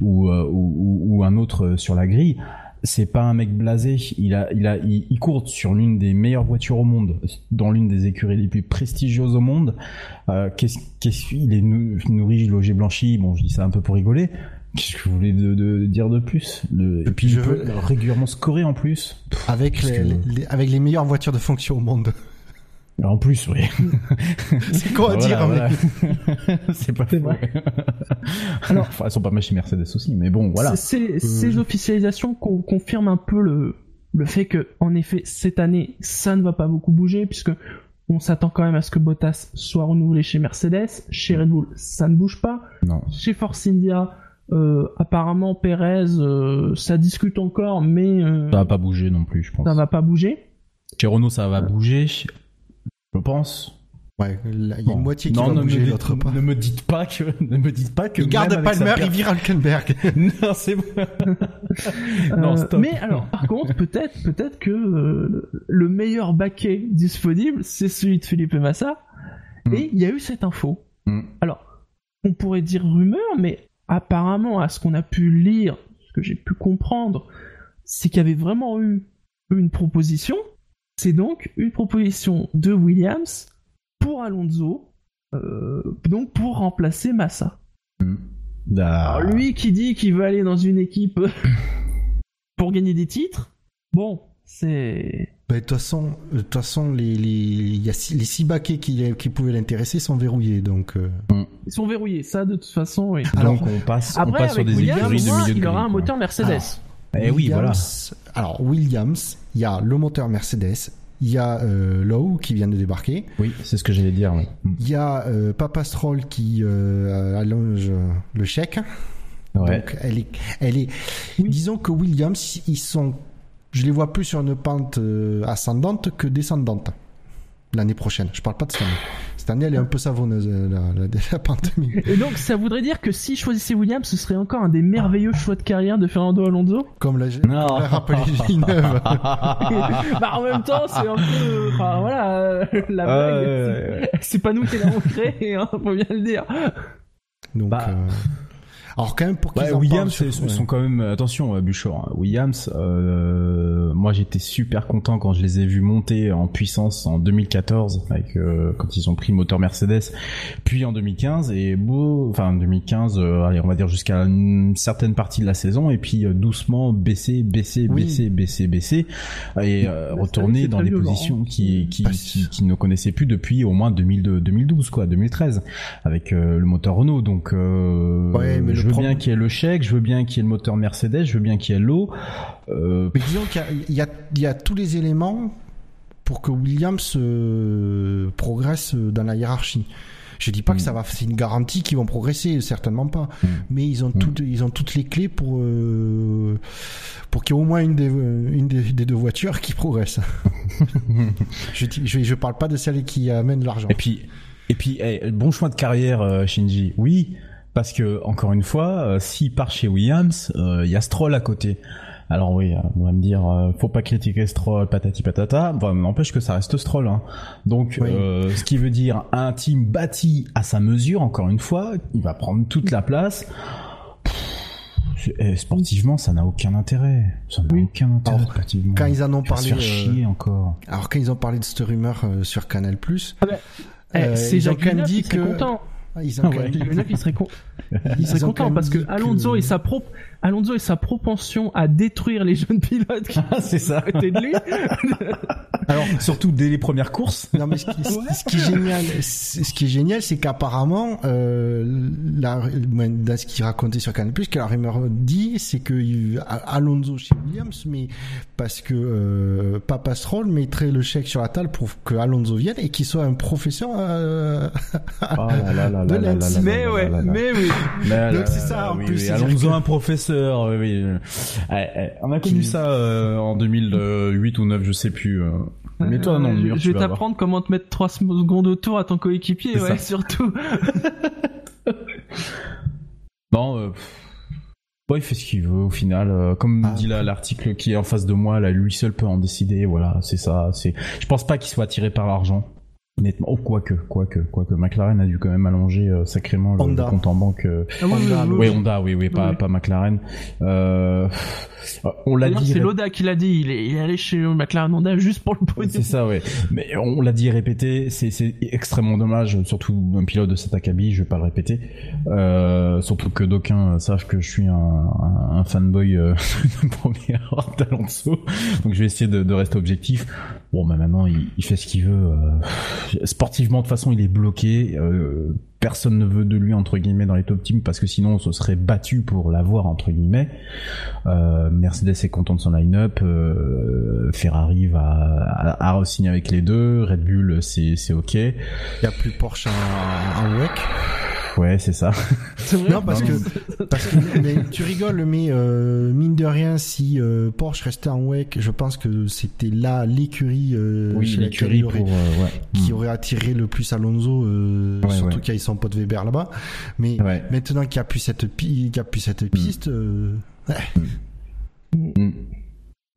ou, euh, ou, ou- ou un autre sur la grille, c'est pas un mec blasé. Il a, il a, il, il court sur l'une des meilleures voitures au monde, dans l'une des écuries les plus prestigieuses au monde. Euh, qu'est-ce, qu'est-ce qu'il est nou- nourri, logé, blanchi? Bon, je dis ça un peu pour rigoler. Qu'est-ce que vous voulez de, de dire de plus? Le- Et puis je il peut veux- régulièrement scorer en plus. Avec Parce les, que- les- avec les meilleures voitures de fonction au monde. En plus, oui. C'est quoi à Voilà, dire voilà. mais- c'est pas vrai. Alors, enfin, elles sont pas mal chez Mercedes aussi, mais bon, voilà. Ces officialisations con- confirment un peu le, le fait que, en effet, cette année, ça ne va pas beaucoup bouger, puisque on s'attend quand même à ce que Bottas soit renouvelé chez Mercedes. Chez Red Bull, ça ne bouge pas. Non. Chez Force India, euh, apparemment, Perez, euh, ça discute encore, mais euh, Ça va pas bouger non plus, je pense. ça va pas bouger. Chez Renault, ça va bouger, je pense. Ouais, là, il y a Bon. une moitié qui non, va ne bouger, me, l'autre pas. ne me dites pas que, ne me dites pas que. Il garde Palmer, il vire Hülkenberg. non, c'est bon. non, Euh, stop. mais alors, par contre, peut-être, peut-être que euh, le meilleur baquet disponible, c'est celui de Philippe Massa. Mm. Et il y a eu cette info. Mm. Alors, on pourrait dire rumeur, mais apparemment, à ce qu'on a pu lire, ce que j'ai pu comprendre, c'est qu'il y avait vraiment eu une proposition. C'est donc une proposition de Williams pour Alonso, euh, donc pour remplacer Massa. Ah. Alors lui qui dit qu'il veut aller dans une équipe pour gagner des titres, bon, c'est... Bah, De toute façon, de toute façon, les les les six baquets qui, qui pouvaient l'intéresser sont verrouillés, donc. euh, Ils sont verrouillés, ça de toute façon, oui. Alors, Donc on passe, on Après, sur avec des Williams, écuries de au moins, milieu de il aura un moteur Mercedes. Alors, Eh oui, voilà. Williams- Alors Williams, il y a le moteur Mercedes, il y a euh, Lowe qui vient de débarquer, Oui, c'est ce que j'allais dire. il y a euh, Papa Stroll qui euh, allonge le chèque. Ouais. Donc elle est, elle est. Disons que Williams, ils sont, je les vois plus sur une pente euh, ascendante que descendante l'année prochaine. Je parle pas de cette année. Cette année, elle est un peu savonneuse euh, la, la, la pente. mais Et donc, ça voudrait dire que si choisissait Williams, ce serait encore un des merveilleux choix de carrière de Fernando Alonso? Comme l'a rappelé Villeneuve. bah, en même temps, c'est un peu, enfin, voilà, euh, la blague. ouais, ouais, c'est- pas nous qui l'avons créé, hein, faut bien le dire. Donc, Bah. euh, alors quand même pour qu'ils Ouais, en Williams parlent sur- sont quand même attention euh, Buchor hein. Williams euh, moi j'étais super content quand je les ai vus monter en puissance en 2014 avec euh, quand ils ont pris le moteur Mercedes puis en 2015 et beau enfin en 2015 euh, allez on va dire jusqu'à une certaine partie de la saison et puis euh, doucement baisser baisser Oui. baisser baisser baisser et euh, retourner dans des positions qui qui, Bah, qui qui ne connaissaient plus depuis au moins 2002 2012 quoi 2013 avec euh, le moteur Renault donc euh, Ouais, mais le je veux problème- bien qu'il y ait le chèque, je veux bien qu'il y ait le moteur Mercedes, je veux bien qu'il y ait l'eau. Euh, Mais disons qu'il y y, y a tous les éléments pour que Williams euh, progresse dans la hiérarchie. Je dis pas que ça va, c'est une garantie qu'ils vont progresser, certainement pas. Mm. Mais ils ont Mm. toutes, ils ont toutes les clés pour euh, pour qu'il y ait au moins une des une des, des deux voitures qui progresse. je, je je parle pas de celle qui amène l'argent. et puis, et puis, eh, bon choix de carrière, euh, Shinji. Oui, parce que encore une fois, euh, s'il part chez Williams, euh, il y a Stroll à côté. Alors oui, euh, on va me dire, euh, faut pas critiquer Stroll, patati patata. Bon, n'empêche que ça reste Stroll. Hein. Donc, Oui. euh, ce qui veut dire un team bâti à sa mesure. Encore une fois, il va prendre toute la place. Pff, eh, sportivement, ça n'a aucun intérêt. Ça n'a Oui. aucun intérêt Alors, sportivement. Quand ils en ont parlé, faire euh, chier encore. alors quand ils ont parlé de cette rumeur euh, sur Canal+, Ah bah, Eh, euh, c'est ils ont Jacques quand même dit que content. ils ont Ah ouais. Villeneuve, il serait con- il serait content parce que Alonso que- et sa pro Alonso et sa propension à détruire les jeunes pilotes qui Ah, c'est ça. de lui. Alors, Surtout dès les premières courses. Non mais ce qui, ce- ce qui est génial, c'est- ce qui est génial, c'est qu'apparemment, euh, la, dans ce qu'il racontait sur Canal+, que la rumeur dit, c'est que Alonso chez Williams, mais parce que euh, Papa Stroll mettrait le chèque sur la table pour que Alonso vienne et qu'il soit un professeur. euh, Oh là là là De là là Lens. là là Mais là ouais, là là. mais oui. Donc là, c'est là, ça, là, en oui, plus, oui, Alonso, que- un professeur, oui, oui. Eh, eh, on a connu Qui- ça euh, en 2008 ou 9, je sais plus. euh. Mais toi, non, Euh, mur, je vais t'apprendre comment te mettre 3 secondes autour à ton coéquipier, C'est ouais, ça. surtout. Non, euh, ouais, il fait ce qu'il veut au final. euh, comme Ah. dit là l'article qui est en face de moi, là, lui seul peut en décider. Voilà, c'est ça. C'est. Je pense pas qu'il soit attiré par l'argent. Honnêtement, oh, quoique, quoique, quoique, McLaren a dû quand même allonger euh, sacrément le, compte en banque. euh, Ah oui, Honda, oui. Honda, oui, oui, pas, Oui. pas McLaren. Euh, on l'a dit. C'est Loda qui l'a dit, il est, il est allé chez McLaren Honda juste pour le pognon. C'est ça, ouais. Mais on l'a dit et répété, c'est, c'est extrêmement dommage, surtout un pilote de cet acabit, je vais pas le répéter. Euh, surtout que d'aucuns savent que je suis un, un, un fanboy euh, de première ordre d'Alonso, donc je vais essayer de, de rester objectif. Bon, bah maintenant, il, il fait ce qu'il veut. Sportivement, de façon, il est bloqué. euh, personne ne veut de lui entre guillemets dans les top teams parce que sinon on se serait battu pour l'avoir entre guillemets. Euh, Mercedes est content de son line-up, euh, Ferrari va à, à signer avec les deux, Red Bull c'est ok, Il y a plus Porsche en, en WEC. Ouais c'est ça. Vrai. Non, parce que, parce que mais tu rigoles, mais euh, mine de rien, si euh, Porsche restait en WEC, je pense que c'était là l'écurie euh, oui l'écurie euh, ouais. qui Mm. aurait attiré le plus Alonso, euh, Ouais, surtout ouais. qu'il y a son pote Weber là-bas. Mais Ouais. maintenant qu'il n'y a plus cette, pi- qu'il y a plus cette piste, euh, Mm.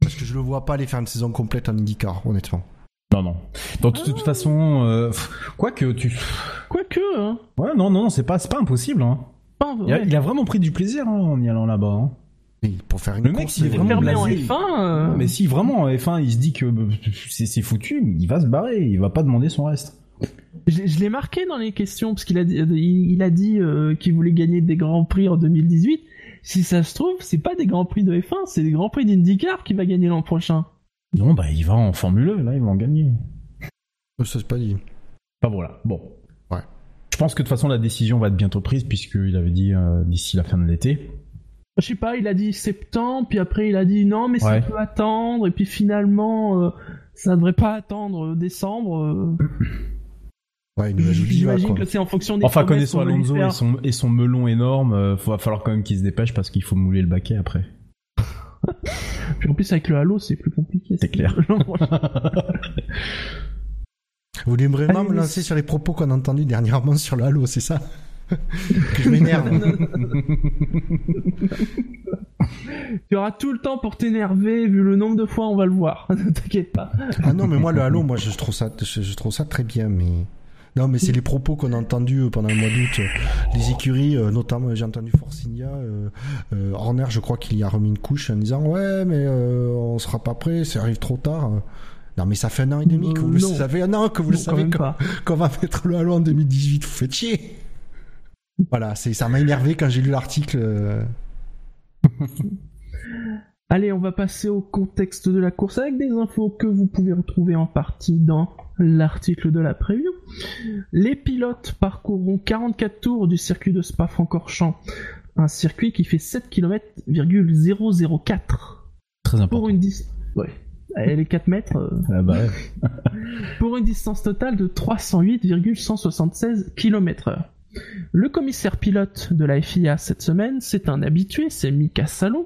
parce que je le vois pas aller faire une saison complète en IndyCar, honnêtement. Non, non. De toute, toute façon, euh, quoi que tu. Quoique, hein. Ouais, non, non, c'est pas, c'est pas impossible. Hein. Pas Il, a, ouais. il a vraiment pris du plaisir hein, en y allant là-bas. hein. Pour faire une Le mec, course, il est euh, vraiment en blasé. F1. euh, Mais si vraiment en F1, il se dit que euh, c'est foutu, il va se barrer, il va pas demander son reste. Je, je l'ai marqué dans les questions parce qu'il a dit, il, il a dit euh, qu'il voulait gagner des grands prix en 2018. Si ça se trouve, c'est pas des grands prix de F1, c'est des grands prix d'IndyCar qui va gagner l'an prochain. Non, bah il va en Formule 1, là, il va en gagner. Ça, c'est pas dit. Enfin voilà, bon. Ouais. Je pense que de toute façon la décision va être bientôt prise puisqu'il avait dit euh, d'ici la fin de l'été. Je sais pas, il a dit septembre, puis après il a dit non, mais ça peut attendre, et puis finalement, euh, ça devrait pas attendre euh, décembre. euh. Ouais, il J'imagine que c'est en fonction des Enfin connaissant Alonso et son, et son melon énorme, euh, va falloir quand même qu'il se dépêche parce qu'il faut mouler le baquet après. Puis en plus avec le Halo, c'est plus compliqué. C'est clair. Vous voulez vraiment Allez, me lancer sur les propos qu'on a entendus dernièrement sur le Halo, c'est ça Que je m'énerve. tu auras tout le temps pour t'énerver, vu le nombre de fois on va le voir. Ne t'inquiète pas. ah non, mais moi le Halo, moi je trouve ça, je, je trouve ça très bien, mais non, mais c'est les propos qu'on a entendus euh, pendant le mois d'août. Les écuries, euh, notamment, j'ai entendu Forcinia, euh, Horner, je crois qu'il y a remis une couche en disant ouais, mais on sera pas prêt, ça arrive trop tard. Non, mais ça fait un an et demi que vous le non. fait un an que vous le Non, savez qu'on va mettre le Halo en 2018. Vous faites chier. Voilà, c'est ça m'a énervé quand j'ai lu l'article. Allez, on va passer au contexte de la course avec des infos que vous pouvez retrouver en partie dans l'article de la preview. Les pilotes parcourront 44 tours du circuit de Spa-Francorchamps, un circuit qui fait 7 km 004 Très important. pour une distance. Ouais. Et les 4 mètres euh, Ah bah ouais. pour une distance totale de 308,176 km/h. Le commissaire pilote de la FIA cette semaine, c'est un habitué, c'est Mika Salon.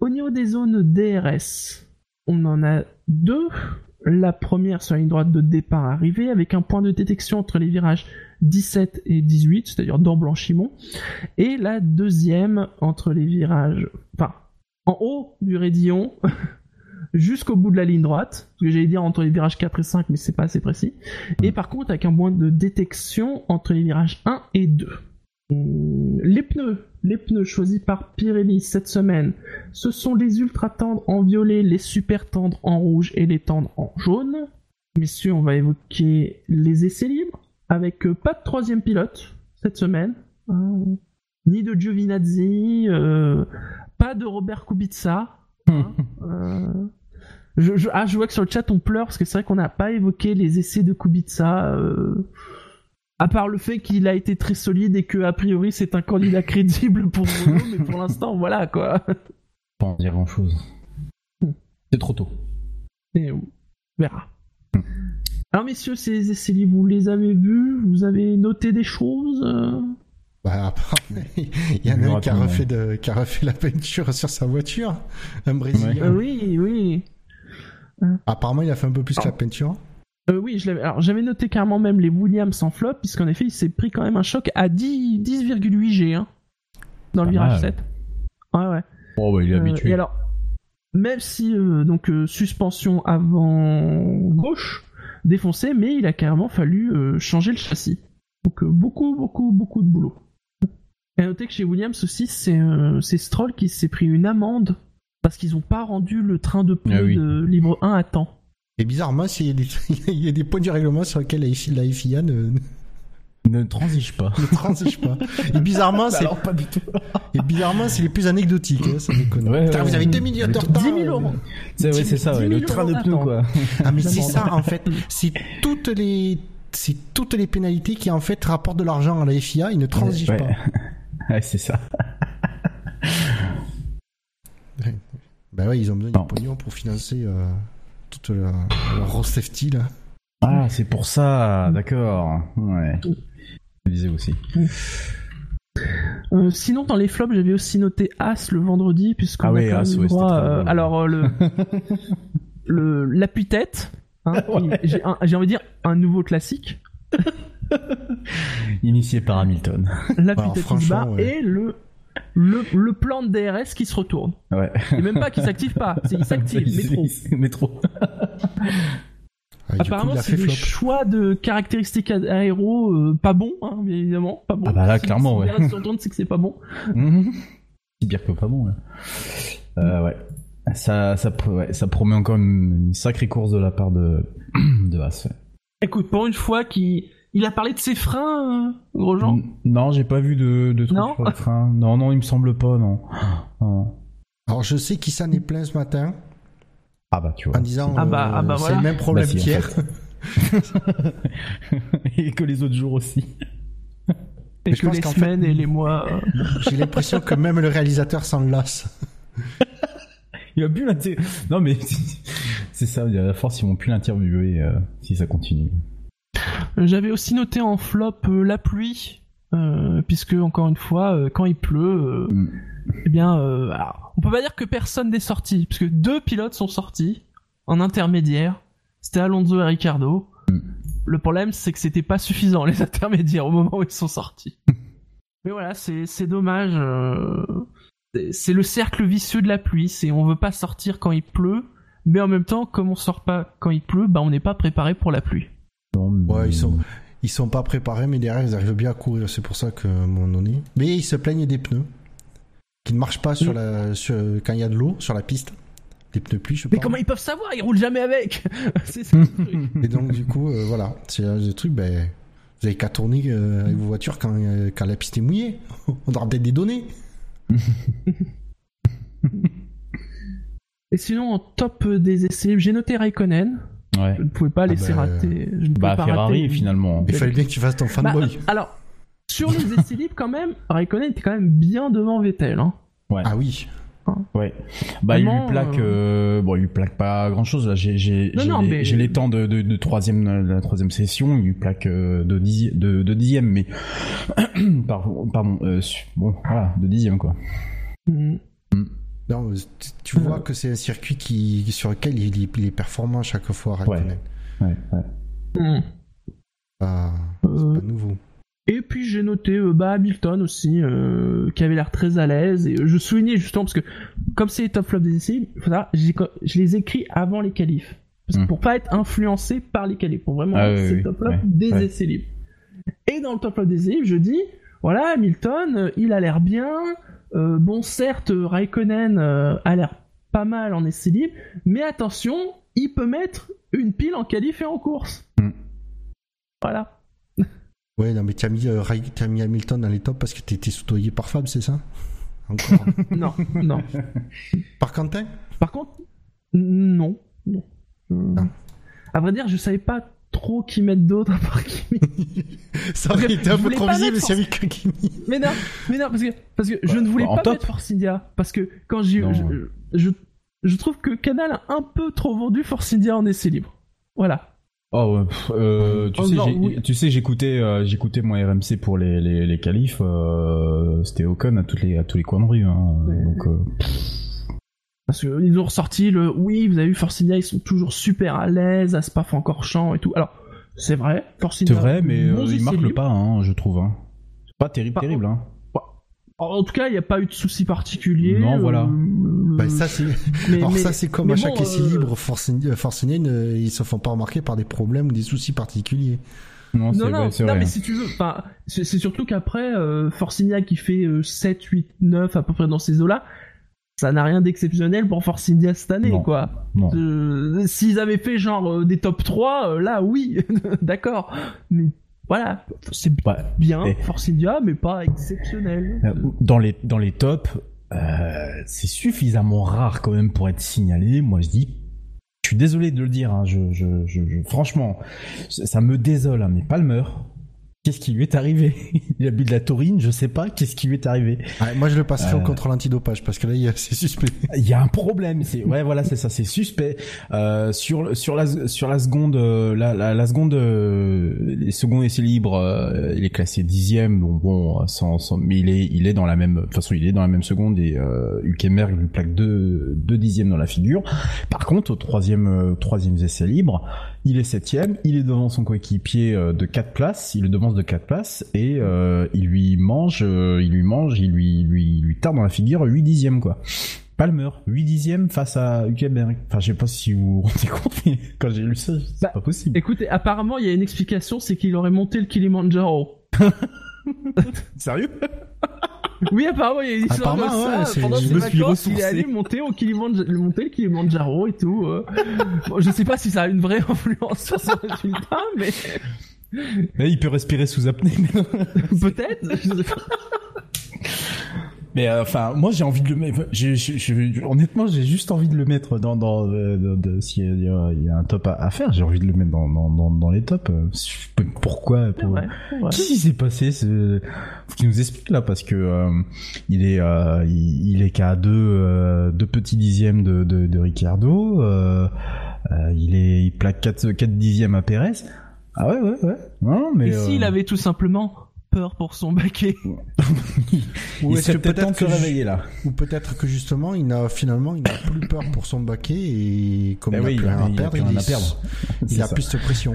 Au niveau des zones DRS, on en a deux. La première sur la ligne droite de départ arrivée avec un point de détection entre les virages 17 et 18, c'est-à-dire dans Blanchimont. Et la deuxième entre les virages, enfin, en haut du raidillon, jusqu'au bout de la ligne droite, ce que j'allais dire entre les virages 4 et 5, mais c'est pas assez précis. Et par contre, avec un point de détection entre les virages 1 et 2. Hum, Les pneus, les pneus choisis par Pirelli cette semaine, ce sont les ultra tendres en violet, les super tendres en rouge et les tendres en jaune. Messieurs, on va évoquer les essais libres avec euh, pas de troisième pilote cette semaine, hein, ni de Giovinazzi, euh, pas de Robert Kubica. hein, euh, je, je- ah, je vois que sur le chat on pleure parce que c'est vrai qu'on n'a pas évoqué les essais de Kubica. euh, à part le fait qu'il a été très solide et que a priori c'est un candidat crédible pour Renault, mais pour l'instant voilà quoi. Pas en dire grand chose. C'est trop tôt. Et on verra. Alors messieurs, ces essais vous les avez vus? Vous avez noté des choses? Bah, après, il y en a un qui a, refait de, qui a refait la peinture sur sa voiture, un Brésilien. Euh, Oui, oui. Apparemment, il a fait un peu plus que la peinture. Euh, oui, je l'avais. Alors j'avais noté carrément même les Williams en flop, puisqu'en effet il s'est pris quand même un choc à 10 10,8 G hein, dans le virage mal. 7. Ouais, ouais. Oh bah il est Euh, habitué. et alors, même si euh, donc euh, suspension avant gauche défoncée, mais il a carrément fallu changer le châssis. Donc beaucoup, beaucoup, beaucoup de boulot. Et à noter que chez Williams aussi, c'est euh, c'est Stroll qui s'est pris une amende parce qu'ils n'ont pas rendu le train de pneus Ah oui. de libre 1 à temps. Et bizarrement, il y, a des, il y a des points du règlement sur lesquels la FIA, ne, Ne transige pas. ne transige pas. Et bizarrement, c'est, pas du tout. et bizarrement, c'est les plus anecdotiques, hein, ça déconne. Ouais, Putain, ouais, vous avez deux minutes de retard. 10 000 euros. C'est ouais, c'est ça, 10 ouais, 000 le train de pneus quoi. Ah, mais c'est ça, en fait. C'est toutes les, c'est toutes les pénalités qui, en fait, rapportent de l'argent à la FIA, ils ne transigent Ouais. pas. Ouais, c'est ça. Bah ouais, ils ont besoin de pognon pour financer, euh, toute la, leur safety, là. Ah, c'est pour ça, d'accord. Ouais. Je disais aussi. Euh, sinon, dans les flops, j'avais aussi noté As le vendredi, puisqu'on Ah a oui, quand As, ouais, droit, euh, drôle. alors euh, le, le l'appui-tête, hein, Ouais. j'ai un- j'ai envie de dire un nouveau classique, Initié par Hamilton. l'appui-tête barre, ouais. et le, le le plan de DRS qui se retourne. Ouais. Et même pas qui s'active pas, c'est il s'active. Mais trop. Ah, coup, Apparemment, c'est des flop. choix de caractéristiques aéro euh, pas bons, hein, bien évidemment, pas bons. Ah bah là, Si- clairement, si ouais. bien se retourne, c'est que c'est pas bon. Mhm. C'est pire que pas bon. Ouais. Euh, ouais. Ça, ça, pr- ouais, ça promet encore une, une sacrée course de la part de, de Haas. ouais. Écoute, pour une fois qu'il il a parlé de ses freins, euh, Grosjean. N- Non, j'ai pas vu de, de trucs Non sur le frein. Non, non, il me semble pas, non. Non. Alors, je sais qui s'en est plein ce matin Ah bah tu vois. en disant Ah bah- euh, ah bah c'est voilà. le même problème Bah si, en qu'hier. Et que les autres jours aussi. Et Mais je que pense les fait- semaines et les mois. euh, J'ai l'impression que même le réalisateur s'en lasse. Il va plus l'interviewer. Non mais c'est ça, il y a la force, ils vont plus l'interviewer euh, si ça continue. J'avais aussi noté en flop euh, la pluie, euh, puisque encore une fois, euh, quand il pleut, euh, Mm. eh bien, euh, alors, on peut pas dire que personne n'est sorti, puisque deux pilotes sont sortis en intermédiaire. C'était Alonso et Ricardo. Mm. Le problème, c'est que c'était pas suffisant les intermédiaires au moment où ils sont sortis. Mais voilà, c'est c'est dommage. euh, c'est- c'est le cercle vicieux de la pluie. C'est on veut pas sortir quand il pleut, mais en même temps, comme on sort pas quand il pleut, bah on n'est pas préparé pour la pluie. Non, mais- Ouais, ils sont, ils sont pas préparés, mais derrière, ils arrivent bien à courir. C'est pour ça que, à un moment donné. Mais ils se plaignent des pneus. Qui ne marchent pas sur Mm. la, sur, quand il y a de l'eau, sur la piste. Des pneus pluie, je Mais comment ils peuvent savoir? Ils roulent jamais avec C'est ça le truc. Et donc, du coup, euh, voilà. C'est un des trucs, ben, vous avez qu'à tourner euh, avec vos voitures quand, euh, quand la piste est mouillée. On aura peut-être des données. Et sinon, en top des essais j'ai noté Raikkonen. Ouais. Je ne pouvais pas laisser bah, rater. Je ne pouvais Bah pas Ferrari rater. finalement. Il fallait bien que tu fasses ton Bah, fanboy. alors, sur les essais libres, quand même, Raikkonen était quand même bien devant Vettel. Hein. Ouais. Ah oui. Ouais. Bah il lui plaque. euh, Bon, il lui plaque pas grand chose là. J'ai les, mais- j'ai les temps de, de, de troisième de la troisième session. Il lui plaque euh, de, dixi- de, de dixième, mais pardon, pardon euh, su- bon voilà de dixième quoi. Mm. Non, tu- tu vois que c'est un circuit qui, sur lequel il, est- il est performant à chaque fois. Ouais, ouais. Mm. Ah, Euh, c'est pas nouveau. Et puis j'ai noté euh, bah, Hamilton aussi, euh, qui avait l'air très à l'aise. Et euh, je soulignais justement parce que comme c'est les top flop des essais, il faut savoir, j'ai- je les écris avant les qualifs. Parce que Mm. pour pas être influencé par les qualifs, pour vraiment Ah oui, c'est oui, top flop ouais, des ouais. essais libres. Et dans le top flop des essais libres, je dis voilà Hamilton, euh, il a l'air bien. Euh, bon certes, Raikkonen euh, a l'air pas mal en essais libres, mais attention, il peut mettre une pile en qualif et en course. Mm. Voilà. Ouais, non, mais t'as mis, euh, mis Hamilton dans les tops parce que t'étais soudoyé par Fab, c'est ça? Encore. non, non. par Quentin? Par contre, non. non. Ah. À vrai dire, je savais pas trop qui mettre d'autre à part Kimi. Ça aurait été un peu trop visible s'il y avait que Kimi. mais non, mais non, parce que, parce que je Bah, ne voulais en pas top. mettre Force India. Parce que quand j'ai. Je, je, je trouve que Canal a un peu trop vendu Force India en essai libre. Voilà. Oh, ouais, pff, euh, tu, Oh, sais, non, j'ai- oui. tu sais, j'écoutais, euh, j'écoutais mon RMC pour les les, les qualifs. euh, C'était Ocon à toutes les à tous les coins de rue. Hein, Ouais. donc Parce qu'ils ont ressorti le. Oui, vous avez vu Force India, ils sont toujours super à l'aise, à Spa-Francorchamps et tout. Alors, c'est vrai, Force c'est India. vrai, mais euh, il essais marque le pas, hein, je trouve. Hein. C'est pas terrible, Pas- terrible. Hein. En tout cas, il n'y a pas eu de soucis particuliers. Non, voilà. le- Bah, ça, c'est... mais- Alors mais- ça, c'est comme mais à chaque bon, essai euh, libre, Force euh, Force India, euh, ils se font pas remarquer par des problèmes ou des soucis particuliers. Non, c'est Non, non, ouais, c'est non, vrai. mais si tu veux, c'est c'est surtout qu'après, euh, Forcinia qui fait euh, 7, 8, 9 à peu près dans ces eaux-là, ça n'a rien d'exceptionnel pour Force India cette année, Non. quoi. Euh, S'ils avaient fait genre euh, des top 3, euh, là, oui, d'accord. Mais voilà, c'est Ouais. bien, Et- Force India, mais pas exceptionnel. Euh, Dans les dans les tops, c'est suffisamment rare quand même pour être signalé. Moi, je dis, je suis désolé de le dire. Hein, je, je, franchement, ça ça me désole. Hein, mais Palmer, qu'est-ce qui lui est arrivé Il a bu de la taurine, je sais pas. Qu'est-ce qui lui est arrivé Ouais, moi, je le passerai Euh. au contrôle antidopage parce que là, il y a- c'est suspect. Il y a un problème. C'est ouais, voilà, c'est ça, c'est suspect. Euh, sur sur la sur la seconde, euh, la la, la seconde, euh, les secondes essais libres, euh, il est classé dixième. Bon, bon, sans, sans, mais il est il est dans la même, de toute façon, il est dans la même seconde et euh, Hülkenberg lui plaque deux deux dixièmes dans la figure. Par contre, au troisième euh, troisième essai libre, il est septième. Il est devant son coéquipier euh, de quatre places. Il le devance de quatre places et euh, il lui mange, euh, il lui mange, il lui lui lui tape dans la figure huit dixièmes quoi. Palmer, 8 dixièmes face à Hülkenberg. Enfin, je sais pas si vous vous rendez compte, mais quand j'ai lu ça, c'est Bah, pas possible. Écoutez, apparemment, il y a une explication, c'est qu'il aurait monté le Kilimanjaro. Sérieux? Oui, apparemment, il y a une histoire ça. Pendant ses vacances, il est allé monter au Kilimanjaro, monter le Kilimanjaro et tout. euh. Bon, je sais pas si ça a une vraie influence sur son résultat, mais Mais il peut respirer sous apnée. peut-être. Mais euh, enfin, moi j'ai envie de le mettre. j'ai- j'ai- j'ai- honnêtement, j'ai juste envie de le mettre dans dans euh, s'il y, a- il y a un top à, à faire, j'ai envie de le mettre dans dans dans, dans les tops. euh, Pourquoi pour- c'est vrai. Qu'est-ce qui s'est passé ce... Faut qu'il nous explique là parce que euh, il est euh, il, il est qu'à deux euh, deux petits dixièmes de de, de Ricardo. Euh, euh, il est il plaque 4 quatre dixièmes à Pérez. Ah ouais ouais ouais. Non mais Et s'il euh, avait tout simplement peur pour son baquet Ou il est-ce que peut-être que réveiller là? Ou peut-être que justement, il n'a finalement, il n'a plus peur pour son baquet et comme Ben il oui, a plus il a- rien à il a perdre, plus il, est- perdre. il a plus de pression.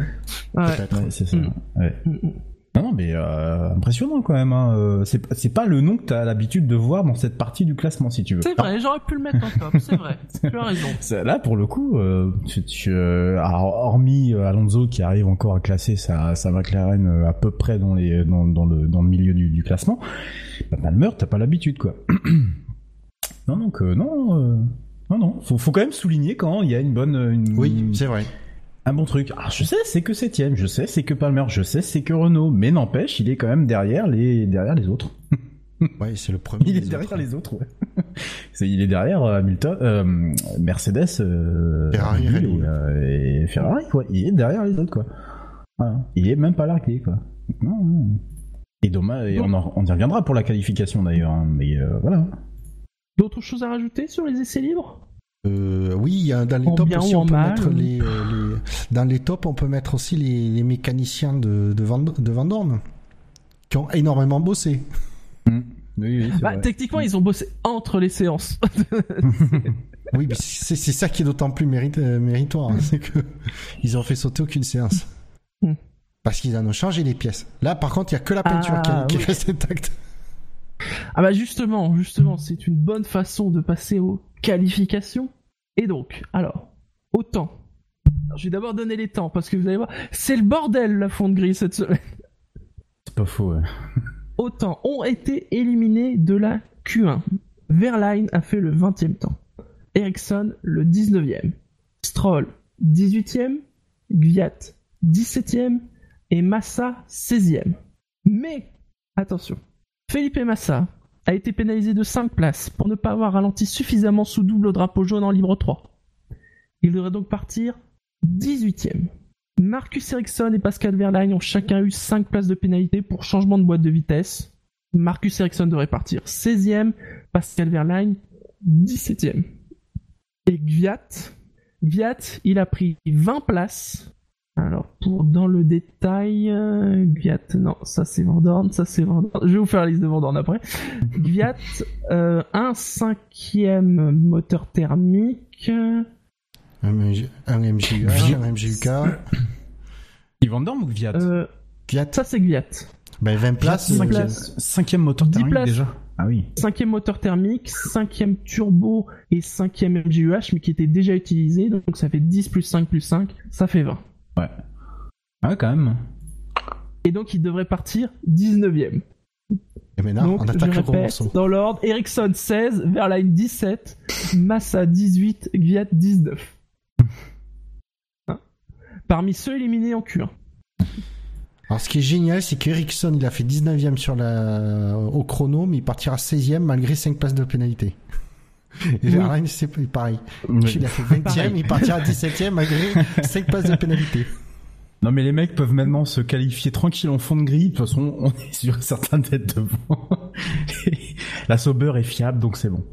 Ouais. Peut-être. Ouais, c'est ça. Mm. Ouais. Mm, mm. Non, non, mais euh, impressionnant quand même. Hein. Euh, C'est c'est pas le nom que t'as l'habitude de voir dans cette partie du classement, si tu veux. C'est vrai, j'aurais pu le mettre en top, c'est vrai. Tu as raison. C'est- Là, pour le coup, euh, tu, tu, euh, alors, hormis euh, Alonso qui arrive encore à classer sa, sa McLaren euh, à peu près dans, les, dans, dans, le, dans le milieu du, du classement, bah, Palmer, t'as pas l'habitude, quoi. non, donc, euh, non, euh, non, non. Faut, faut quand même souligner quand il y a une bonne, une, Oui, c'est vrai. Un bon truc. Alors, je sais, c'est que septième, je sais, c'est que Palmer, je sais, c'est que Renault, mais n'empêche, il est quand même derrière les, derrière les autres. Ouais, c'est le premier. Il est derrière autres. les autres, ouais. C'est- il est derrière euh, Hamilton, euh, Mercedes, euh, Ferrari, euh, et Ferrari, quoi. Il est derrière les autres, quoi. Voilà. Il est même pas largué, quoi. Non, non. Et dommage, et on, en- on y reviendra pour la qualification d'ailleurs, hein, mais euh, voilà. D'autres choses à rajouter sur les essais libres? Euh, oui, dans les tops aussi, on peut mal mettre les, euh, les- Dans les tops, on peut mettre aussi les, les mécaniciens de, de, Van, de Van Dorn, qui ont énormément bossé. Oui, oui, c'est Bah, techniquement, ils ont bossé entre les séances. Oui, mais c'est ça qui est d'autant plus mérite- euh, méritoire, hein, c'est que ils ont fait sauter aucune séance. Hmm. Parce qu'ils en ont changé les pièces. Là, par contre, il y a que la peinture qui, Ah, qui oui. reste intacte. Ah bah justement, justement, c'est une bonne façon de passer aux qualifications. Et donc, alors, autant. Alors, je vais d'abord donner les temps parce que vous allez voir, c'est le bordel la fonte grise cette semaine. C'est pas faux, ouais. Autant ont été éliminés de la Q1. Verline a fait le 20e temps. Ericsson le 19e. Stroll 18e. Gviat 17e. Et Massa 16e. Mais, attention, Felipe Massa a été pénalisé de 5 places pour ne pas avoir ralenti suffisamment sous double drapeau jaune en libre 3. Il devrait donc partir 18e. Marcus Ericsson et Pascal Verlaine ont chacun eu 5 places de pénalité pour changement de boîte de vitesse. Marcus Ericsson devrait partir 16e, Pascal Verlaine 17e. Et Gviat, Gviat, il a pris 20 places. Alors, pour dans le détail, euh, Gviat, non, ça c'est Vendorne, ça c'est Vendorne. Je vais vous faire la liste de Vendorne après. Gviat, euh, un cinquième moteur thermique. Un, MG un MGUH, un MGUK. Ils vendent ou Viat Euh, Fiat, ça c'est Gviat. ben 20 places. Cinq euh, places. Cinquième moteur 10 thermique places. déjà. Ah oui. cinquième moteur thermique, cinquième turbo et cinquième MGUH, mais qui était déjà utilisé, donc ça fait 10 plus 5 plus 5, ça fait 20. Ouais. Ah ouais, quand même. Et donc il devrait partir 19ème. Et maintenant, donc on je attaque le gros répète, morceau. dans l'ordre, Ericsson 16, Verline 17, Massa 18, Gviat 19. Hein Parmi ceux éliminés en Q1. Alors, ce qui est génial, c'est qu'Ericsson, il a fait 19ème sur la, au chrono, mais il partira 16ème malgré 5 places de pénalité. Et Verlaine, c'est pareil. Il a fait 20ème, Pareil. il partira 17ème malgré 5 places de pénalité. Non mais les mecs peuvent maintenant se qualifier tranquille en fond de grille. De toute façon, on est sûr certain d'être devant. La Sauber est fiable, donc c'est bon.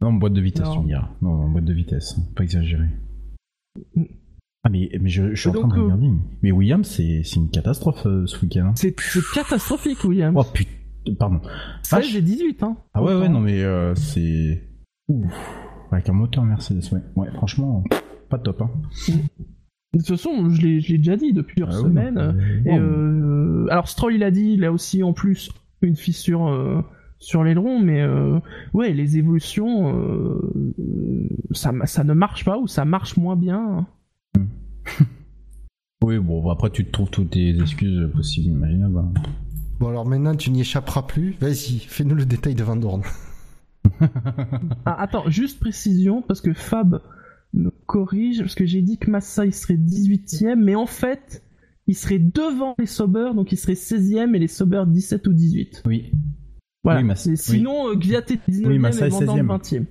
Non, en boîte de vitesse, Non. tu me diras. Non, en boîte de vitesse, pas exagéré. Ah mais, mais je, je suis en train de euh, regarder. Mais Williams, c'est c'est une catastrophe euh, ce week-end. hein. C'est catastrophique, William. Oh putain, pardon. 16 et 18, hein. Ah ouais, ouais, non mais euh, c'est... Ouf. Avec un moteur Mercedes, ouais. Ouais, franchement, pas top, hein. De toute façon, je l'ai je l'ai déjà dit depuis plusieurs Ah semaines. Et euh, alors Stroll il a dit, il a aussi en plus une fissure euh, sur l'aileron, mais euh, ouais, les évolutions, euh, ça, ça ne marche pas ou ça marche moins bien. Oui, bon, après tu te trouves toutes tes excuses possibles, imaginables. hein. Bon, alors maintenant, tu n'y échapperas plus. Vas-y, fais-nous le détail de Van Dorn. Ah, attends, juste précision, parce que Fab me corrige, parce que j'ai dit que Massa il serait 18ème, mais en fait, il serait devant les Sauber, donc il serait 16ème et les Sauber 17 ou 18. Oui. Voilà. Oui, Massa- sinon, euh, Gviat est 19ème Oui, Massa et est Van Dorn 16e. 20ème.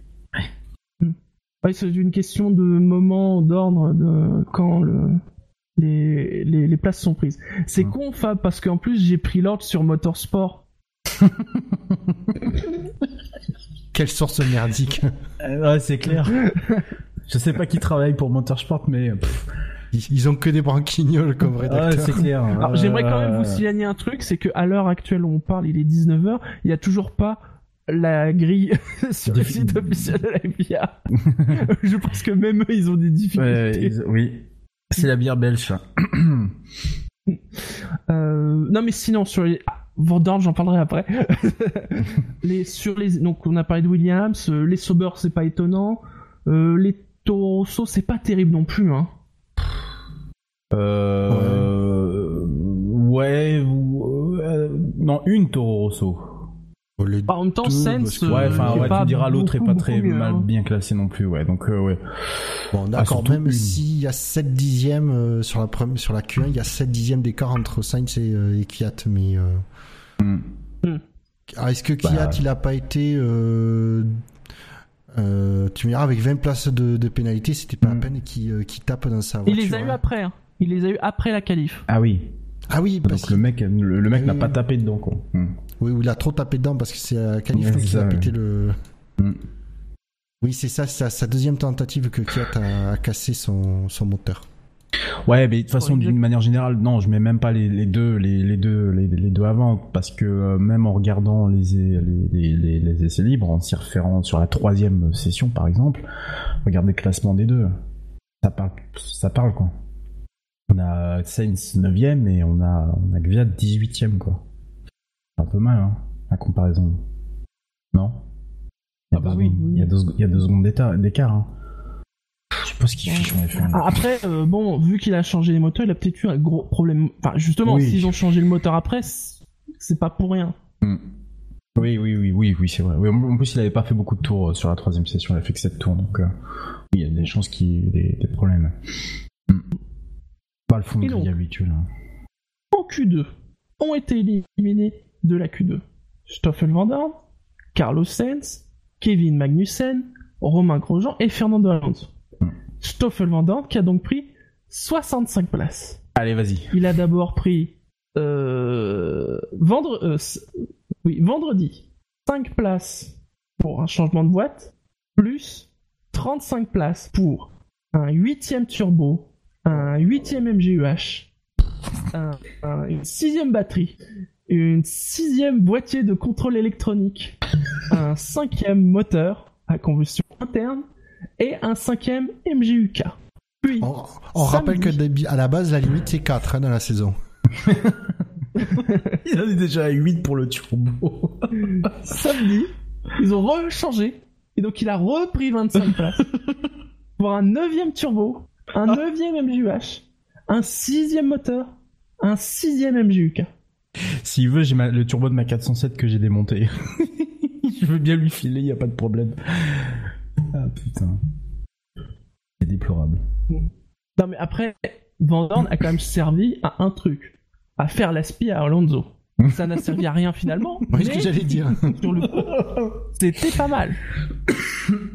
Hmm. Ouais, c'est une question de moment, d'ordre, de quand le, les, les, les places sont prises. C'est con, Fab, parce qu'en plus, j'ai pris l'ordre sur Motorsport. Quelle source merdique. ouais, c'est clair. Je sais pas qui travaille pour Motorsport, mais. pff, Ils, ont que des branquignoles comme ah, rédacteur. c'est clair. Alors, j'aimerais quand même Euh, vous signaler un truc, c'est qu'à l'heure actuelle où on parle, il est 19h, il n'y a toujours pas la grille sur le site officiel de la FIA. Je pense que même eux, ils ont des difficultés. ouais, ils- oui. C'est la bière belge. Euh, non, mais sinon, sur les... Van Dorn, j'en parlerai après. les, sur les... Donc, on a parlé de Williams, euh, les Sauber, c'est pas étonnant. Euh, les Toro Rosso, c'est pas terrible non plus. Hein. Euh... Ouais, ou- euh, non, une Toro Rosso. Bah, en même temps, Deux, Sens, parce que- euh, Ouais, enfin, ouais, tu diras l'autre est pas très mieux, mal hein. bien classé non plus, ouais. Donc, euh, ouais. Bon, d'accord, surtout même une. s'il y a 7 dixièmes euh, sur, la sur la Q1, il y a 7 dixièmes d'écart entre Sainz et, euh, et Kiat, mais... euh, Hmm. Ah, Est-ce que Kiat, Bah, il a pas été... euh, euh, tu me diras, avec 20 places de, de pénalité, c'était pas Mm. à peine qu'il euh, qu'il tape dans sa Il voiture. les a eu hein. après. hein. Il les a eu après la qualif. Ah oui. Ah oui, parce Donc le mec, le, le mec Oui, n'a oui. pas tapé dedans, quoi. Hmm. Oui, oui, il a trop tapé dedans parce que c'est Ouais, c'est qui a pété le. Mm. Oui, c'est ça, c'est sa- sa deuxième tentative que Kiat a, cassé son, son moteur. Ouais, mais de toute façon, d'une manière générale, non, je mets même pas les, les deux, les, les deux, les, les deux avant, parce que euh, même en regardant les, les, les, les, les essais libres, en s'y référant sur la troisième session, par exemple, regardez le classement des deux. Ça parle, ça parle quoi. On a Sainz 9ème et on a, on a Gviat 18ème, quoi. C'est un peu mal, hein, la comparaison. Non? Il y, a bah deux oui, secondes- oui. il y a deux, il y a deux secondes d'écart. Hein. Je sais pas ce qu'il fiche en F1. Ah, Après, euh, bon, vu qu'il a changé les moteurs, il a peut-être eu un gros problème. Enfin, justement, Oui. s'ils ont changé le moteur après, c'est pas pour rien. Mm. Oui, oui, oui, oui, oui, c'est vrai. Oui, en plus, il avait pas fait beaucoup de tours euh, sur la troisième session, il a fait que 7 tours, donc euh, oui, il y a des chances qu'il y ait des, des problèmes. Mm. Pas le fond de grille habituel. hein. En Q2, ont été éliminés de la Q2 Stoffel Van Carlos Sainz, Kevin Magnussen, Romain Grosjean et Fernando Alonso. Mm. Stoffel Van qui a donc pris 65 places. Allez, vas-y. Il a d'abord pris euh, vendre, euh, oui, vendredi 5 places pour un changement de boîte, plus 35 places pour un 8ème turbo, un 8ème MGUH, un, un- une 6ème batterie, une 6ème boîtier de contrôle électronique, un 5ème moteur à combustion interne et un 5ème MGUK. Puis, On, on rappelle que à la base, la limite, c'est 4 hein, dans la saison. Il en est déjà à 8 pour le turbo. samedi, ils ont rechangé. Et donc il a repris 25 places. pour un 9ème turbo, un 9ème MGUH, un 6ème moteur, un 6ème MGUK. S'il veut, j'ai le turbo de ma 407 que j'ai démonté. Je veux bien lui filer, y a pas de problème. Ah putain. C'est déplorable. Non mais après, Van Dorn a quand même servi à un truc. À faire l'aspi à Alonso. Ça n'a servi à rien finalement. Oui, ce que j'allais dire. C'était pas mal.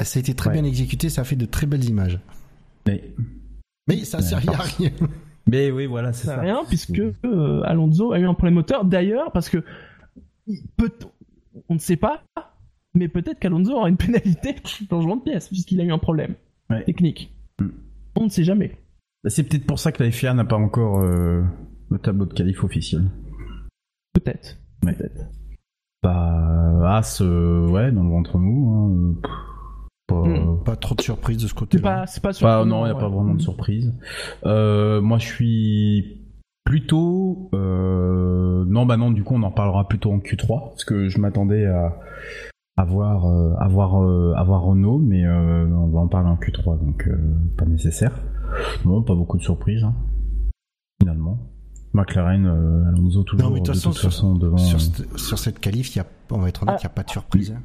Ah, ça a été très Ouais. bien exécuté, ça a fait de très belles images. Mais, Mais ça Ouais, servi à rien. mais oui, voilà, c'est Ça ça. rien puisque euh, Alonso a eu un problème moteur. D'ailleurs, parce que peut, on ne sait pas, mais peut-être qu'Alonso aura une pénalité pour changement de pièce puisqu'il a eu un problème Ouais. technique. Mm. On ne sait jamais. Bah, C'est peut-être pour ça que la FIA n'a pas encore euh, le tableau de qualif officiel. Peut-être. Ouais. Bah, As, euh, ouais, dans le ventre mou. Hein, euh, pas, Hmm. Pas trop de surprises de ce C'est côté-là. pas, c'est pas Bah, non, il n'y a ouais. pas vraiment de surprise. Euh, moi, je suis Plutôt, euh, non bah non, du coup on en parlera plutôt en Q3 parce que je m'attendais à avoir euh, avoir euh, avoir Renault, mais euh, on va en parler en Q3 donc euh, pas nécessaire. Non, pas beaucoup de surprises hein, finalement. McLaren, euh, Alonso toujours Non, mais de toute façon, sur- façon devant. Sur, euh, cette- sur cette qualif, il y a, on va être honnête, il n'y a pas de surprise.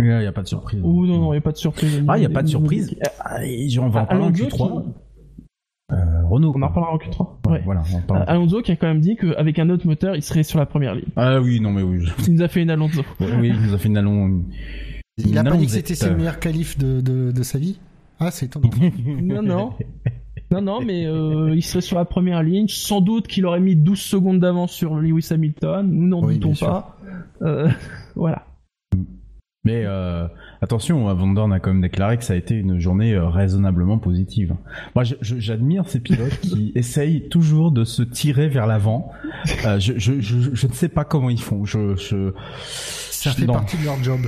Il n'y a pas de surprise. Ouh non, non, il n'y a pas de surprise. Ah, il n'y a pas de surprise. Ah, et on va en parler en Alonso Q3. qui- Euh, Renault. On en reparlera en Q3. Ouais, Ouais. Voilà, on en Euh, parle. Alonso qui a quand même dit qu'avec un autre moteur, il serait sur la première ligne. Ah oui, non mais oui. je- Il nous a fait une Alonso. Oui, il nous a fait une allon. Il a Une pas dit que c'était ses meilleurs qualifs de, de, de sa vie Ah, c'est étonnant. Non, non. Non, non, mais euh, il serait sur la première ligne. Sans doute qu'il aurait mis 12 secondes d'avance sur Lewis Hamilton. Nous n'en Oui, doutons pas. Euh, voilà. Mais euh, attention, Van Dorn a quand même déclaré que ça a été une journée euh, raisonnablement positive. Moi, j'admire ces pilotes qui essayent toujours de se tirer vers l'avant. Euh, je, je, je, je ne sais pas comment ils font. Je, je, Ça fait non. partie de leur job.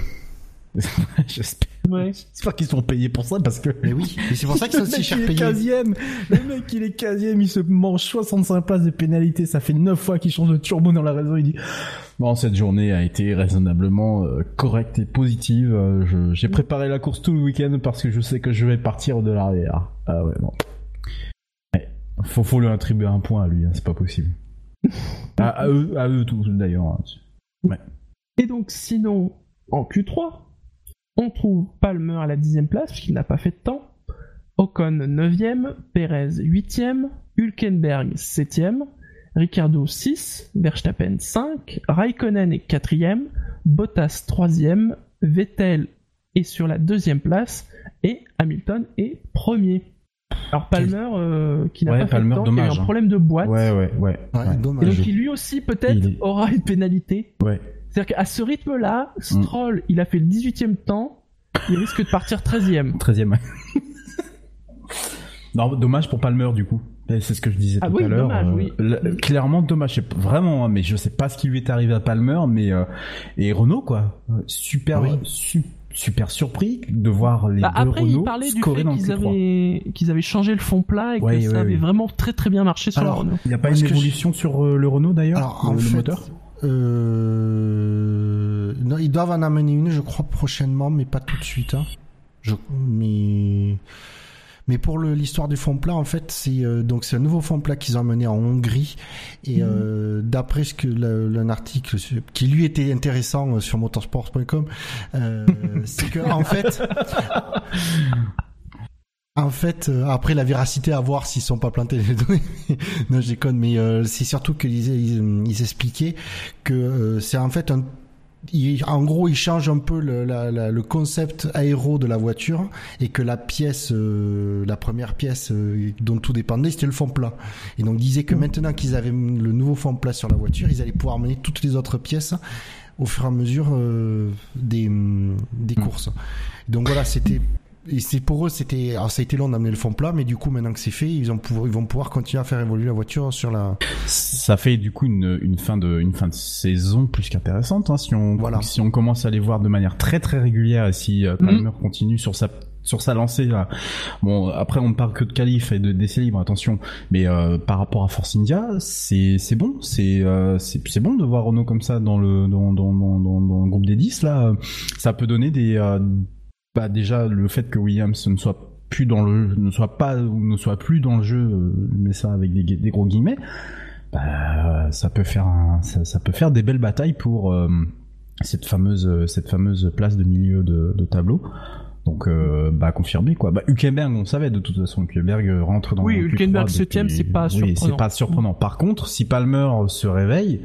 J'espère, Ouais. j'espère qu'ils sont payés pour ça parce que Mais oui, et c'est pour ça qu'ils sont Le si mec, cher il est payés. 15e. Le mec, il est 15e, il se mange 65 places de pénalité. Ça fait 9 fois qu'il change de turbo dans la raison. Il dit, bon, cette journée a été raisonnablement euh, correcte et positive. Euh, je- J'ai préparé la course tout le week-end parce que je sais que je vais partir de l'arrière. Ah ouais, non. Ouais. Faut, faut lui attribuer un point à lui, hein, c'est pas possible. à, à eux, à eux tous d'ailleurs. hein. Et donc, sinon, en Q3, on trouve Palmer à la dixième place, puisqu'il n'a pas fait de temps. Ocon 9ème, Perez 8ème, Hülkenberg 7ème, Ricardo 6, Verstappen 5, Raikkonen est 4ème, Bottas 3ème, Vettel est sur la deuxième place et Hamilton est premier. Alors Palmer, euh, qui n'a Ouais, pas fait de temps, qui a eu un hein. problème de boîte, Ouais, ouais, ouais. Ouais, ouais. et donc lui aussi peut-être est- aura une pénalité. Ouais. C'est-à-dire qu'à ce rythme-là, Mm. Stroll, il a fait le 18ème temps, il risque de partir 13ème. 13ème. non, dommage pour Palmer du coup. C'est ce que je disais Ah tout oui, à l'heure. dommage, euh, oui. clairement dommage. Vraiment, hein, mais je sais pas ce qui lui est arrivé à Palmer, mais euh, et Renault quoi. Super, Oui. su- super surpris de voir les Bah, deux après, il Renault parlait du fait le qu'ils Q3. avaient, qu'ils avaient changé le fond plat et que Ouais, ça ouais, avait ouais. vraiment très très bien marché sur Alors, la Renault. Il n'y a pas une évolution sur euh, le Renault d'ailleurs, le, en le fait, moteur? Euh, non, ils doivent en amener une, je crois, prochainement, mais pas tout de suite. Hein. Je, mais, mais pour l'histoire du fond plat, en fait, c'est euh, donc c'est un nouveau fond plat qu'ils ont amené en Hongrie. Et euh, d'après ce que le- l'un article qui lui était intéressant sur motorsport.com, c'est que en fait, en fait, euh, après la véracité à voir s'ils sont pas plantés les données. non, je déconne, mais euh, c'est surtout qu'ils ils, ils expliquaient que euh, c'est en fait un il- en gros, ils changent un peu le, la- la- le concept aéro de la voiture et que la pièce, euh, la première pièce euh, dont tout dépendait, c'était le fond plat. Et donc, ils disaient que maintenant qu'ils avaient le nouveau fond plat sur la voiture, ils allaient pouvoir mener toutes les autres pièces au fur et à mesure euh, des, des courses. Donc voilà, c'était et c'est pour eux, c'était alors ça a été long d'amener le fond plat, mais du coup maintenant que c'est fait, ils, ont pouvoir, ils vont pouvoir continuer à faire évoluer la voiture sur la. Ça fait du coup une, une fin de une fin de saison plus qu'intéressante hein, si on Voilà. si on commence à les voir de manière très très régulière et si euh, Palmer continue sur sa sur sa lancée là. Bon après on ne parle que de qualif et de d'essais libres attention mais euh, par rapport à Force India c'est c'est bon c'est euh, c'est c'est bon de voir Renault comme ça dans le dans dans dans dans, dans le groupe des 10 là ça peut donner des euh, bah déjà le fait que Williams ne soit plus dans le ne soit pas ou ne soit plus dans le jeu euh, mais ça avec des, gros guillemets bah, ça peut faire un, ça, ça peut faire des belles batailles pour euh, cette fameuse cette fameuse place de milieu de, de tableau. Donc euh, bah confirmé quoi. Bah Hülkenberg on savait de toute façon. Hülkenberg rentre dans Oui, le Q3 Hülkenberg septième, c'est pas oui, surprenant. c'est pas surprenant. Par contre si Palmer se réveille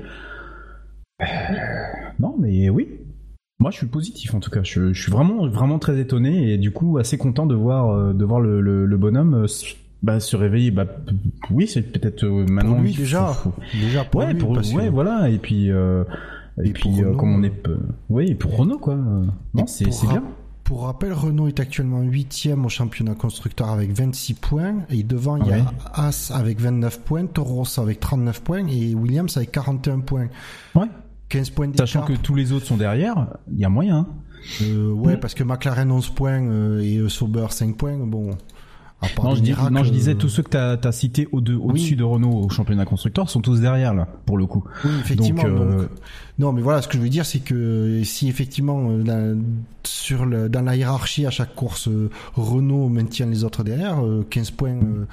euh, non mais oui moi, je suis positif en tout cas. Je, je suis vraiment, vraiment très étonné et du coup assez content de voir, euh, de voir le, le, le bonhomme euh, bah, se réveiller. Bah, oui, c'est peut-être euh, maintenant. Pour lui faut- déjà, faut- déjà pour ouais, lui, pour ouais, voilà. Et puis, euh, et, Et puis, euh, comme on est, oui, pour Renault quoi. Non, c'est bien. Pour rappel, Renault est actuellement 8ème au championnat constructeur avec 26 points. Et devant, il y a As avec 29 points, Toro Rosso avec 39 points et Williams avec 41 points. Ouais. 15 points d'écart. Sachant que tous les autres sont derrière, il y a moyen. hein. Euh, ouais, parce que McLaren 11 points euh, et euh, Sauber 5 points. Bon, À part Non, je, dis- miracles, non, je disais euh, tous ceux que t'as as cités au de- au-dessus de Renault au championnat constructeur sont tous derrière là, pour le coup. Oui, effectivement. Donc, euh, donc, non, mais voilà, ce que je veux dire, c'est que si effectivement, euh, dans, sur le, dans la hiérarchie à chaque course, euh, Renault maintient les autres derrière, euh, 15 points euh,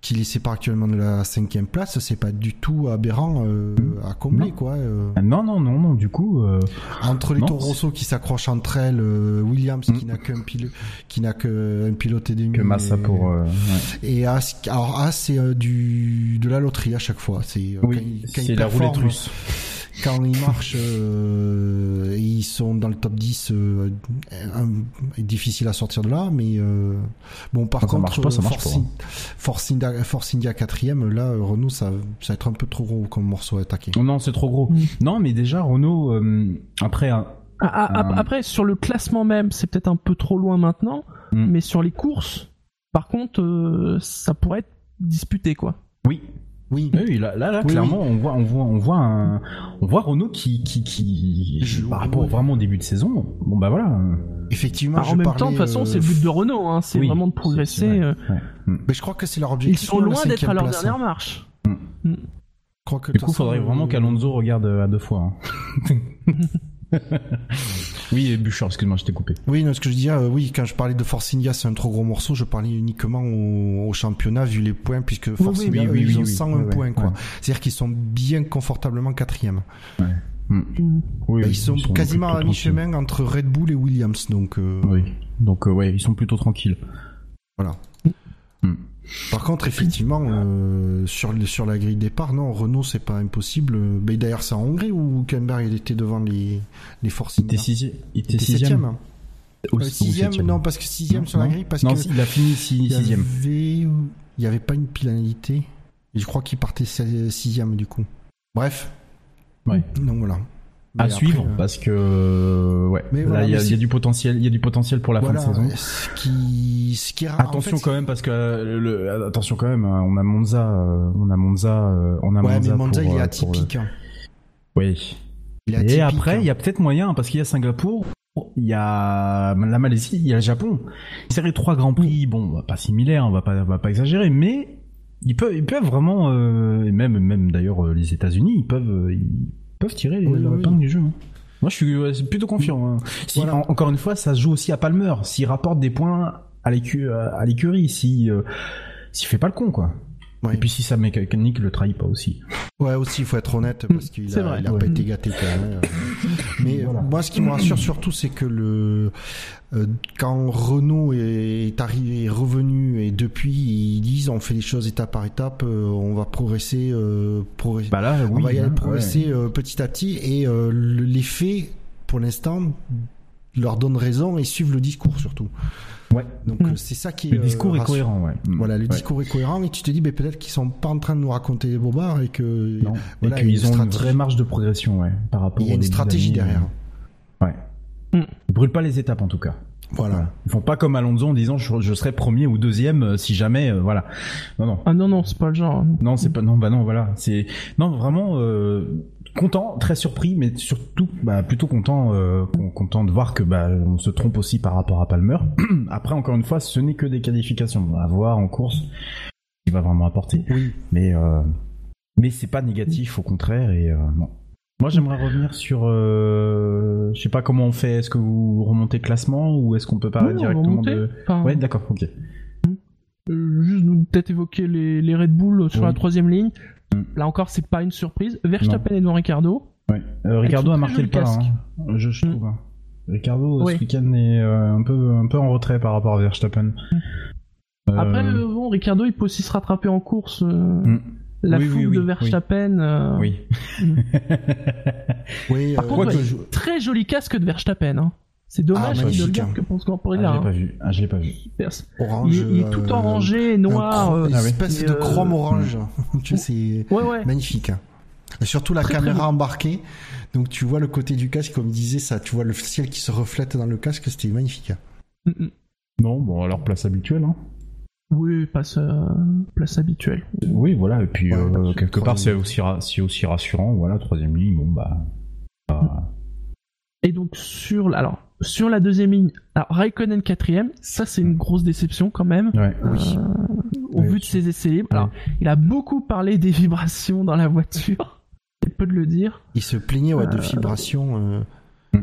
qui les séparent actuellement de la cinquième place, c'est pas du tout aberrant euh, à combler, Non. quoi. euh. Ah, Non, non, non, non. Du coup, euh, Entre les Toro Rosso qui s'accrochent entre elles, Williams qui Mm. n'a qu'un pilote, qui n'a qu'un pilote et demi, que Massa et, pour. ouais. et As, alors As c'est du de la loterie à chaque fois. C'est quand Oui, quand c'est la roulette russe. Quand ils marchent, euh, ils sont dans le top 10, euh, un- difficile à sortir de là, mais euh, bon, par Quand ça contre, marche pas, ça marche Force, pas, hein. In- Force India, Force India quatrième, là, euh, Renault, ça, ça va être un peu trop gros comme morceau à attaquer. Oh non, c'est trop gros. Mm. Non, mais déjà Renault, euh, après, un- Ah, ah. Après, sur le classement même, c'est peut-être un peu trop loin maintenant, Mm. mais sur les courses, par contre, euh, ça pourrait être disputé, quoi. oui, Oui, oui, là, là, là, Oui, clairement, on voit, on voit, on voit un, on voit Renault qui, qui, qui, Je- par rapport oui. vraiment au début de saison. Bon bah voilà. effectivement, je en même temps, de toute façon, euh, c'est le but de Renault, hein, c'est oui, vraiment de progresser. vrai. euh, Ouais. mais je crois que c'est leur Ils objectif. sont la loin d'être à leur place, dernière hein. marche. Crois que, de Du coup, façon, faudrait vraiment euh, qu'Alonso regarde à deux fois. hein. oui, et Bouchard, excuse-moi, je t'ai coupé. Oui, non, ce que je disais, euh, oui, quand je parlais de Force India, c'est un trop gros morceau, je parlais uniquement au, au championnat vu les points, puisque Force oui, India, oui, eux, oui, ils oui, ont oui. 101 Ouais, ouais, points, quoi. ouais. C'est-à-dire qu'ils sont bien confortablement quatrième. Mm. Oui, Bah, ils sont quasiment à mi-chemin entre Red Bull et Williams, donc. euh. Oui. Donc euh, ouais, ils sont plutôt tranquilles. Par contre, effectivement, euh, sur sur la grille de départ, non, Renault, c'est pas impossible. Mais d'ailleurs, c'est en Hongrie où Hülkenberg il était devant les les Force Il était sixième. Il Il était sixième. septième. hein. Ou- Euh, ou sixième, septième. non, parce que sixième Non, sur la grille, parce non, que il a fini si- il y sixième. avait, il y avait pas une pénalité. Et je crois qu'il partait si- sixième du coup. Bref. Ouais. Donc voilà. À Mais suivre après, euh, parce que euh, ouais, Mais là voilà, il y, a- mais il y a du potentiel, il y a du potentiel pour la voilà, fin de saison. Ce qui, ce qui est rare. Attention en fait, quand même parce que euh, le, attention quand même, hein, on a Monza, euh, on a Monza, euh, on a Ouais, Monza. mais Monza, pour, il est atypique. pour, hein. oui. Il est Et atypique, après, hein. il y a peut-être moyen parce qu'il y a Singapour, il y a la Malaisie, il y a le Japon. C'est les trois grands prix, bon, pas similaires, on va pas, on va pas exagérer, mais ils peuvent, ils peuvent vraiment, euh, et même, même d'ailleurs les États-Unis, ils peuvent, euh, ils peuvent tirer les Oui, leur oui. du jeu. hein. Moi, je suis plutôt confiant. hein. Si, Voilà. en- encore une fois, ça se joue aussi à Palmer. S'il rapporte des points à l'écu- à l'écurie, si, euh, s'il fait pas le con, quoi. Et puis si sa mécanique le trahit pas aussi. Ouais, aussi, il faut être honnête parce qu'il a, vrai, il a ouais. pas été gâté quand même. Mais Voilà. moi, ce qui me rassure surtout, c'est que le euh, quand Renault est arrivé, est revenu et depuis ils disent on fait les choses étape par étape, euh, on va progresser, euh, progresser. Bah là, on va y aller hein, progresser petit à petit et euh, le- les faits, pour l'instant, leur donnent raison et suivent le discours surtout. Ouais. Donc Mm. euh, c'est ça qui Le est, discours euh, est cohérent, ouais. Mm. Voilà, le Ouais. discours est cohérent et tu te dis, mais peut-être qu'ils sont pas en train de nous raconter des bobards et que Non. Voilà, et qu'ils une ont une stratégie. vraie marge de progression, ouais, par rapport il y a une stratégie derrière. euh, Ouais. Mm. Ils brûlent pas les étapes en tout cas. Voilà. Voilà. Ils font pas comme Alonso en disant je, je serai premier ou deuxième euh, si jamais, euh, voilà. Non, non. Ah non, non, c'est pas le genre. hein. Non, c'est pas. Non, bah non, voilà. C'est non vraiment euh, content, très surpris, mais surtout bah, plutôt content, euh, con- content de voir que bah on se trompe aussi par rapport à Palmer. Après, encore une fois, ce n'est que des qualifications. À voir en course, il va vraiment apporter. Oui. Mais euh, mais c'est pas négatif, au contraire. Et euh, non. Moi, j'aimerais revenir sur. Euh, je sais pas comment on fait. Est-ce que vous remontez classement ou est-ce qu'on peut parler directement de. Enfin, Ouais, d'accord. Ok. juste peut-être évoquer les, les Red Bull sur Oui. la troisième ligne. Là encore, c'est pas une surprise. Verstappen et non Ricardo. Ouais. Euh, Ricardo a marqué le pas, hein, je, je trouve. hein. Ricardo Oui. ce week-end est euh, un peu un peu en retrait par rapport à Verstappen. Euh, Après, euh, bon, Ricardo, il peut aussi se rattraper en course. euh, Mm. La Oui, oui, fougue oui, de oui. Verstappen. euh, oui. Oui, Par euh, contre, ouais, ouais, je- très joli casque de Verstappen. Hein. C'est dommage Ah, qu'il ne le magnifique, garde hein. que pour ce Grand Ah, je l'ai hein. pas vu. Ah, je l'ai pas vu. Orange. Il, est- il est tout euh, orangé, un noir. chrome- euh, une Ah espèce de euh, chrome orange. tu sais, c'est Ouais, ouais. magnifique. Et surtout la Très, caméra embarquée. Donc tu vois le côté du casque, comme disait ça, tu vois le ciel qui se reflète dans le casque, c'était magnifique. Mm, mm. Non, bon, alors place habituelle. Hein. Oui, place, euh, place habituelle. Oui, voilà. Et puis Ouais, euh, bah, quelque part, c'est troisième. aussi ra- c'est aussi rassurant. Voilà, troisième ligne. Bon bah. bah, Et donc sur, la- alors sur la deuxième ligne, alors Raikkonen quatrième, ça c'est une grosse déception quand même. Ouais. euh, au Oui. vu de ses essais libres. Alors, il a beaucoup parlé des vibrations dans la voiture. C'est peu de le dire. Il se plaignait ouais, de Euh. vibrations. euh, Mm.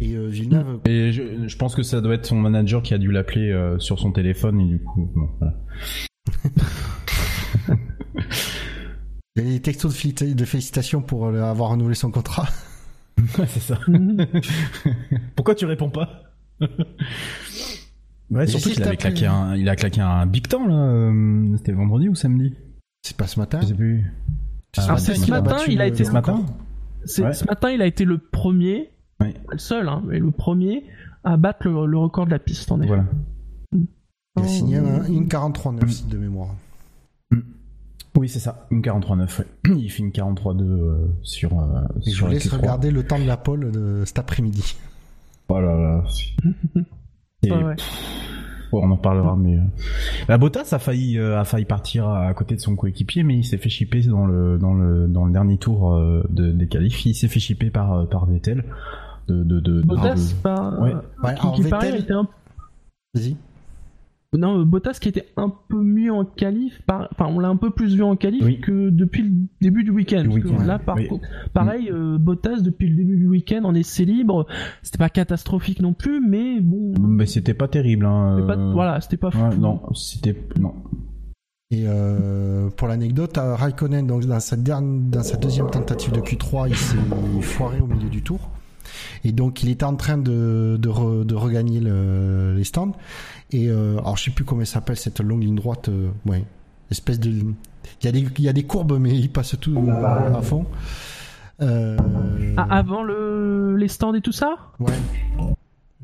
Et euh, Villeneuve, Et je, je pense que ça doit être son manager qui a dû l'appeler euh, sur son téléphone et du coup, bon, voilà. il y a des textos de, félicita- de félicitations pour euh, avoir renouvelé son contrat. c'est ça. Pourquoi tu réponds pas? Ouais, surtout qu'il avait claqué un, il a claqué un big temps là. euh, C'était vendredi ou samedi? C'est pas ce matin. Je sais plus. C'est Ah, Alors, c'est ce matin, il a le- été- Ce matin? C'est- Ouais. Ce matin, il a été le premier, Oui. pas le seul, hein, mais le premier à battre le, le record de la piste en effet. Voilà. Il a signé Oh. un- une 43.9 de mémoire. Oui, c'est ça. Une 43.9, ouais. Il fait une 43.2 euh, sur, euh, Et je sur vous la laisse Q3. regarder le temps de la pole de cet après-midi. Oh là là. Et, Ouais, on en parlera, mais. euh, Bah, Bottas a failli, euh, a failli partir à côté de son coéquipier, mais il s'est fait chipper dans le, dans le, dans le dernier tour euh, de, des qualifs. Il s'est fait chipper par, euh, par Vettel. De, de, de, de- Bottas, de- pas, Ouais. Ouais, qui, alors qui paraît, Vettel- était un Vas-y. Non, euh, Bottas qui était un peu mieux en qualif, par- enfin on l'a un peu plus vu en qualif Oui. que depuis le début du week-end. Week-end, là, par oui. contre, pareil, euh, Bottas depuis le début du week-end en essai libre, c'était pas catastrophique non plus, mais bon, Mais c'était pas terrible, hein. c'était pas- euh, voilà, c'était pas fou. ouais, non, c'était. Non. Et euh, pour l'anecdote, Raikkonen, donc dans sa, dernière, dans sa deuxième tentative de Q3, il s'est foiré au milieu du tour. Et donc il était en train de, de, re- de regagner le- les stands. Et euh, alors je sais plus comment elle s'appelle cette longue ligne droite. euh, ouais, espèce de. Il y, a des, il y a des courbes, mais il passe tout euh, à fond. Euh, Ah, avant le, les stands et tout ça? Ouais.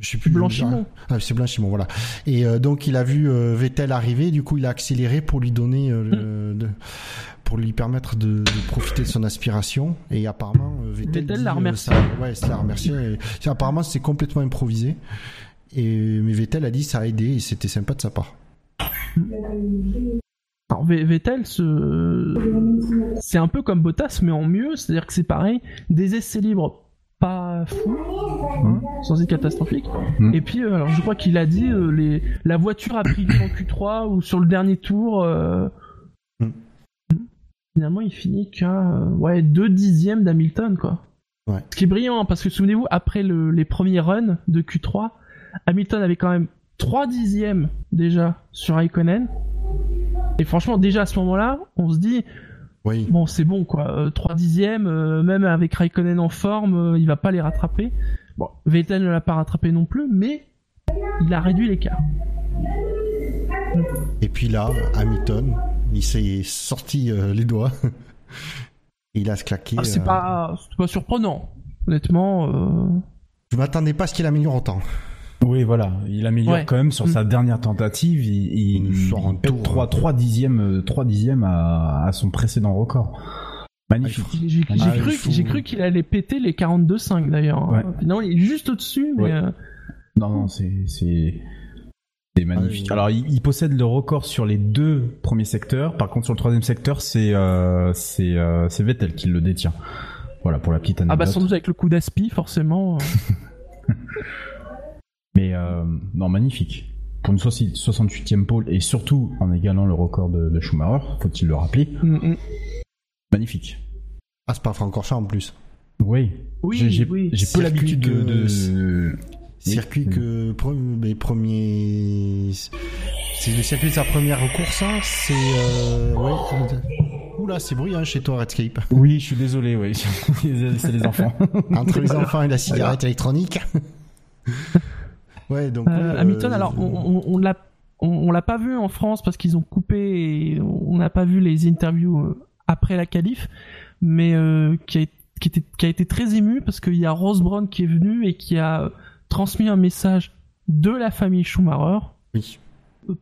Je sais plus. Blanchimont. Ah, c'est Blanchimont, voilà. Et euh, donc il a vu euh, Vettel arriver, du coup il a accéléré pour lui donner, euh, le- de- pour lui permettre de, de profiter de son aspiration. Et apparemment euh, Vettel, Vettel l'a euh, remercié. ça- ouais, ça l'a remercié. Et, apparemment c'est complètement improvisé. Et mais Vettel a dit ça a aidé et c'était sympa de sa part. Alors Vettel, ce- c'est un peu comme Bottas, mais en mieux, c'est-à-dire que c'est pareil, des essais libres pas fous, hein, sans être catastrophique. Mm. Et puis, euh, alors je crois qu'il a dit, euh, les, la voiture a pris en Q3 ou sur le dernier tour. euh, Mm. Finalement, il finit qu'à ouais, deux dixièmes d'Hamilton, quoi. Ouais. Ce qui est brillant, hein, parce que souvenez-vous, après le- les premiers runs de Q3, Hamilton avait quand même 3 dixièmes déjà sur Raikkonen. Et franchement, déjà à ce moment-là, on se dit, Oui. bon, c'est bon, quoi. Euh, 3 dixièmes, euh, même avec Raikkonen en forme, euh, il va pas les rattraper. Bon, Vettel ne l'a pas rattrapé non plus, mais il a réduit l'écart. Et puis là, Hamilton, il s'est sorti euh, les doigts. il a se claqué. Ah, c'est euh, pas, pas surprenant. Honnêtement, euh, Je m'attendais pas à ce qu'il améliore autant. Oui, voilà. Il améliore Ouais. quand même sur Mm. sa dernière tentative. Il, il, Il sort un il pète tour, 3, hein. 3 dixièmes, euh, 3 dixièmes à, à son précédent record. Magnifique. j'ai- Ah, j'ai il cru, faut- cru qu'il allait péter les 42,5 d'ailleurs. Ouais. Non, il est juste au-dessus, mais Ouais. euh, Non, non, c'est, magnifique. Ah oui. Alors, il, il possède le record sur les deux premiers secteurs. Par contre, sur le troisième secteur, c'est, euh, c'est, euh, Vettel qui le détient. Voilà, pour la petite ah anecdote. bah sans doute avec le coup d'aspi, forcément. Mais, euh, non, magnifique. Pour une 68e pole, et surtout en égalant le record de, de Schumacher, faut-il le rappeler. Mm. Magnifique. Ah, c'est pas Francorchamps en plus. Oui. Oui, j'ai, oui. peu Circuit l'habitude de, que- de- Oui. Circuit que les premiers, c'est le circuit de sa première course. hein, C'est euh, ouais. Oula, c'est bruyant chez toi, Redscape. Oui, je suis désolé, oui. c'est les enfants. Entre les enfants et la cigarette électronique. Ouais, donc. Euh, Hamilton, euh, alors on, on, on l'a on, on l'a pas vu en France parce qu'ils ont coupé et on n'a pas vu les interviews euh, après la qualif, mais euh, qui, a, qui, était, qui a été très ému parce qu'il y a Rose Brown qui est venu et qui a transmis un message de la famille Schumacher Oui.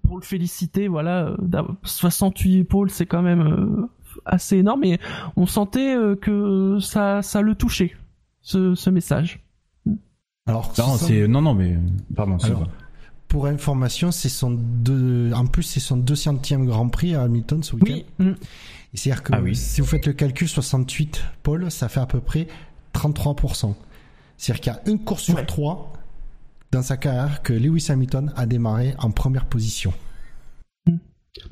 pour le féliciter. Voilà, euh, d'avoir 68 épaules, c'est quand même assez énorme et on sentait que ça, ça le touchait, ce, ce message. Alors, Non, ce sont- c'est, non, non, mais, pardon, Alors, pour information, c'est son deux, en plus c'est son 200e Grand Prix à Hamilton ce week-end. Oui, mm. C'est-à-dire que Ah oui. si vous faites le calcul 68 Paul, ça fait à peu près 33%. C'est-à-dire qu'il y a une course sur Ouais. trois dans sa carrière que Lewis Hamilton a démarré en première position.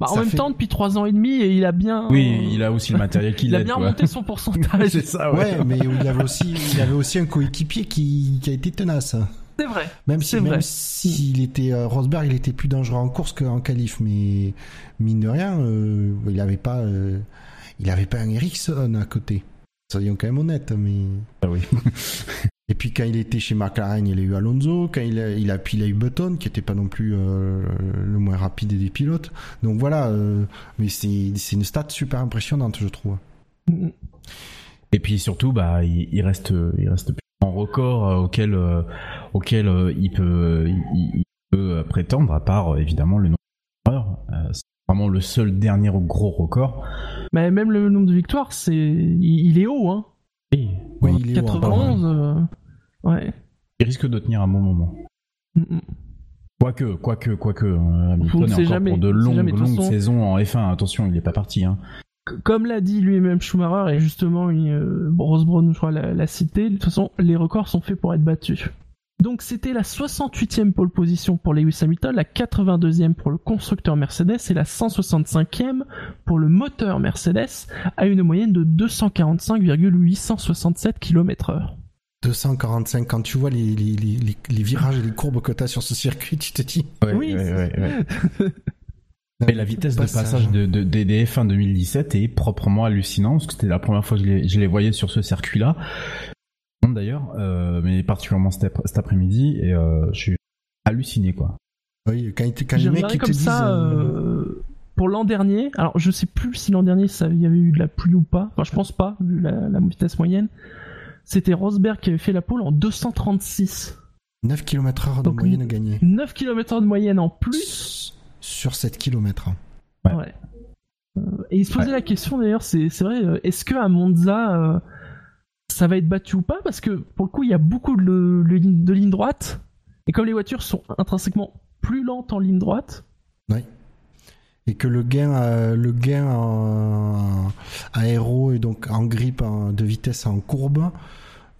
Bah, en même fait- temps, depuis trois ans et demi, et il a bien. Oui, il a aussi le matériel qu'il il a bien quoi. monté son pourcentage. C'est ça, Ouais, mais il avait aussi, il avait aussi un coéquipier qui, qui a été tenace. C'est vrai. Même si, même s'il était euh, Rosberg, il était plus dangereux en course qu'en qualif, mais mine de rien, euh, il avait pas, euh, il avait pas un Ericsson à côté. Soyons quand même honnêtes, mais. Ah oui. Et puis quand il était chez McLaren, il a eu Alonso. Quand il a, il a, puis il a eu Button, qui était pas non plus euh, le moins rapide des pilotes. Donc voilà, euh, mais c'est une stat super impressionnante, je trouve. Et puis surtout, bah, il, il reste, il reste en record euh, auquel, euh, auquel euh, il peut, il, il peut prétendre, à part évidemment le nombre d'erreurs. C'est vraiment le seul dernier gros record. Mais même le nombre de victoires, c'est, il, il est haut, hein. Et Oui, il est haut, hein, 91. euh, Ouais. il risque de tenir un bon moment. Mm, mm. Quoique, quoique, quoique, euh, Hamilton est encore jamais, pour de longues, longues façon. saisons en F1. Attention, il n'est pas parti. Hein. Comme l'a dit lui-même Schumacher, et justement, il, euh, Brown, je crois, l'a cité, de toute façon, les records sont faits pour être battus. Donc c'était la 68e pole position pour Lewis Hamilton, la 82e pour le constructeur Mercedes et la 165e pour le moteur Mercedes à une moyenne de 245,867 km/h. 245, quand tu vois les, les, les, les- les virages et les courbes que tu as sur ce circuit, tu te dis. Oui, Et la vitesse de passage de, de, des des F1 2017 est proprement hallucinante, parce que c'était la première fois que je les, je les voyais sur ce circuit-là. D'ailleurs, euh, mais particulièrement cet, ap- cet après-midi, et euh, je suis halluciné, quoi. Oui, quand, il te- quand les mecs te comme disent. ça euh, pour l'an dernier. Alors je sais plus si l'an dernier ça il y avait eu de la pluie ou pas. Enfin je pense pas vu la, la vitesse moyenne. C'était Rosberg qui avait fait la pole en 236. 9 km heure de Donc, moyenne gagnée. 9 km de moyenne en plus. Sur 7 km. Ouais. Ouais. Euh, et il se posait la question d'ailleurs, c'est c'est vrai, est-ce que à Monza euh, ça va être battu ou pas Parce que pour le coup il y a beaucoup de, de, lignes- de lignes droites. Et comme les voitures sont intrinsèquement plus lentes en ligne droite, Et que le gain, euh, le gain en aéro et donc en grippe en- de vitesse en courbe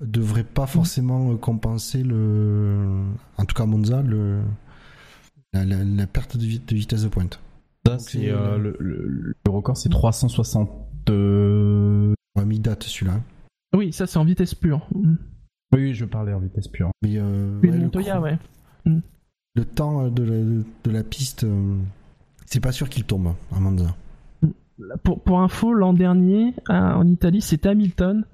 devrait pas forcément compenser le. En tout cas, à Monza, le, la, la- la perte de, de vitesse de pointe. Ça, c'est, euh, euh, le, le, le record, c'est 360. euh, Ouais, mais il date celui-là. Oui ça c'est en vitesse pure. Mm. Oui, je parlais en vitesse pure. Mais, euh, Oui, ouais, le, Montoya, ouais. le temps de la, de la piste, euh, c'est pas sûr qu'il tombe à Monza. Pour, pour info, l'an dernier, à- en Italie, c'était Hamilton.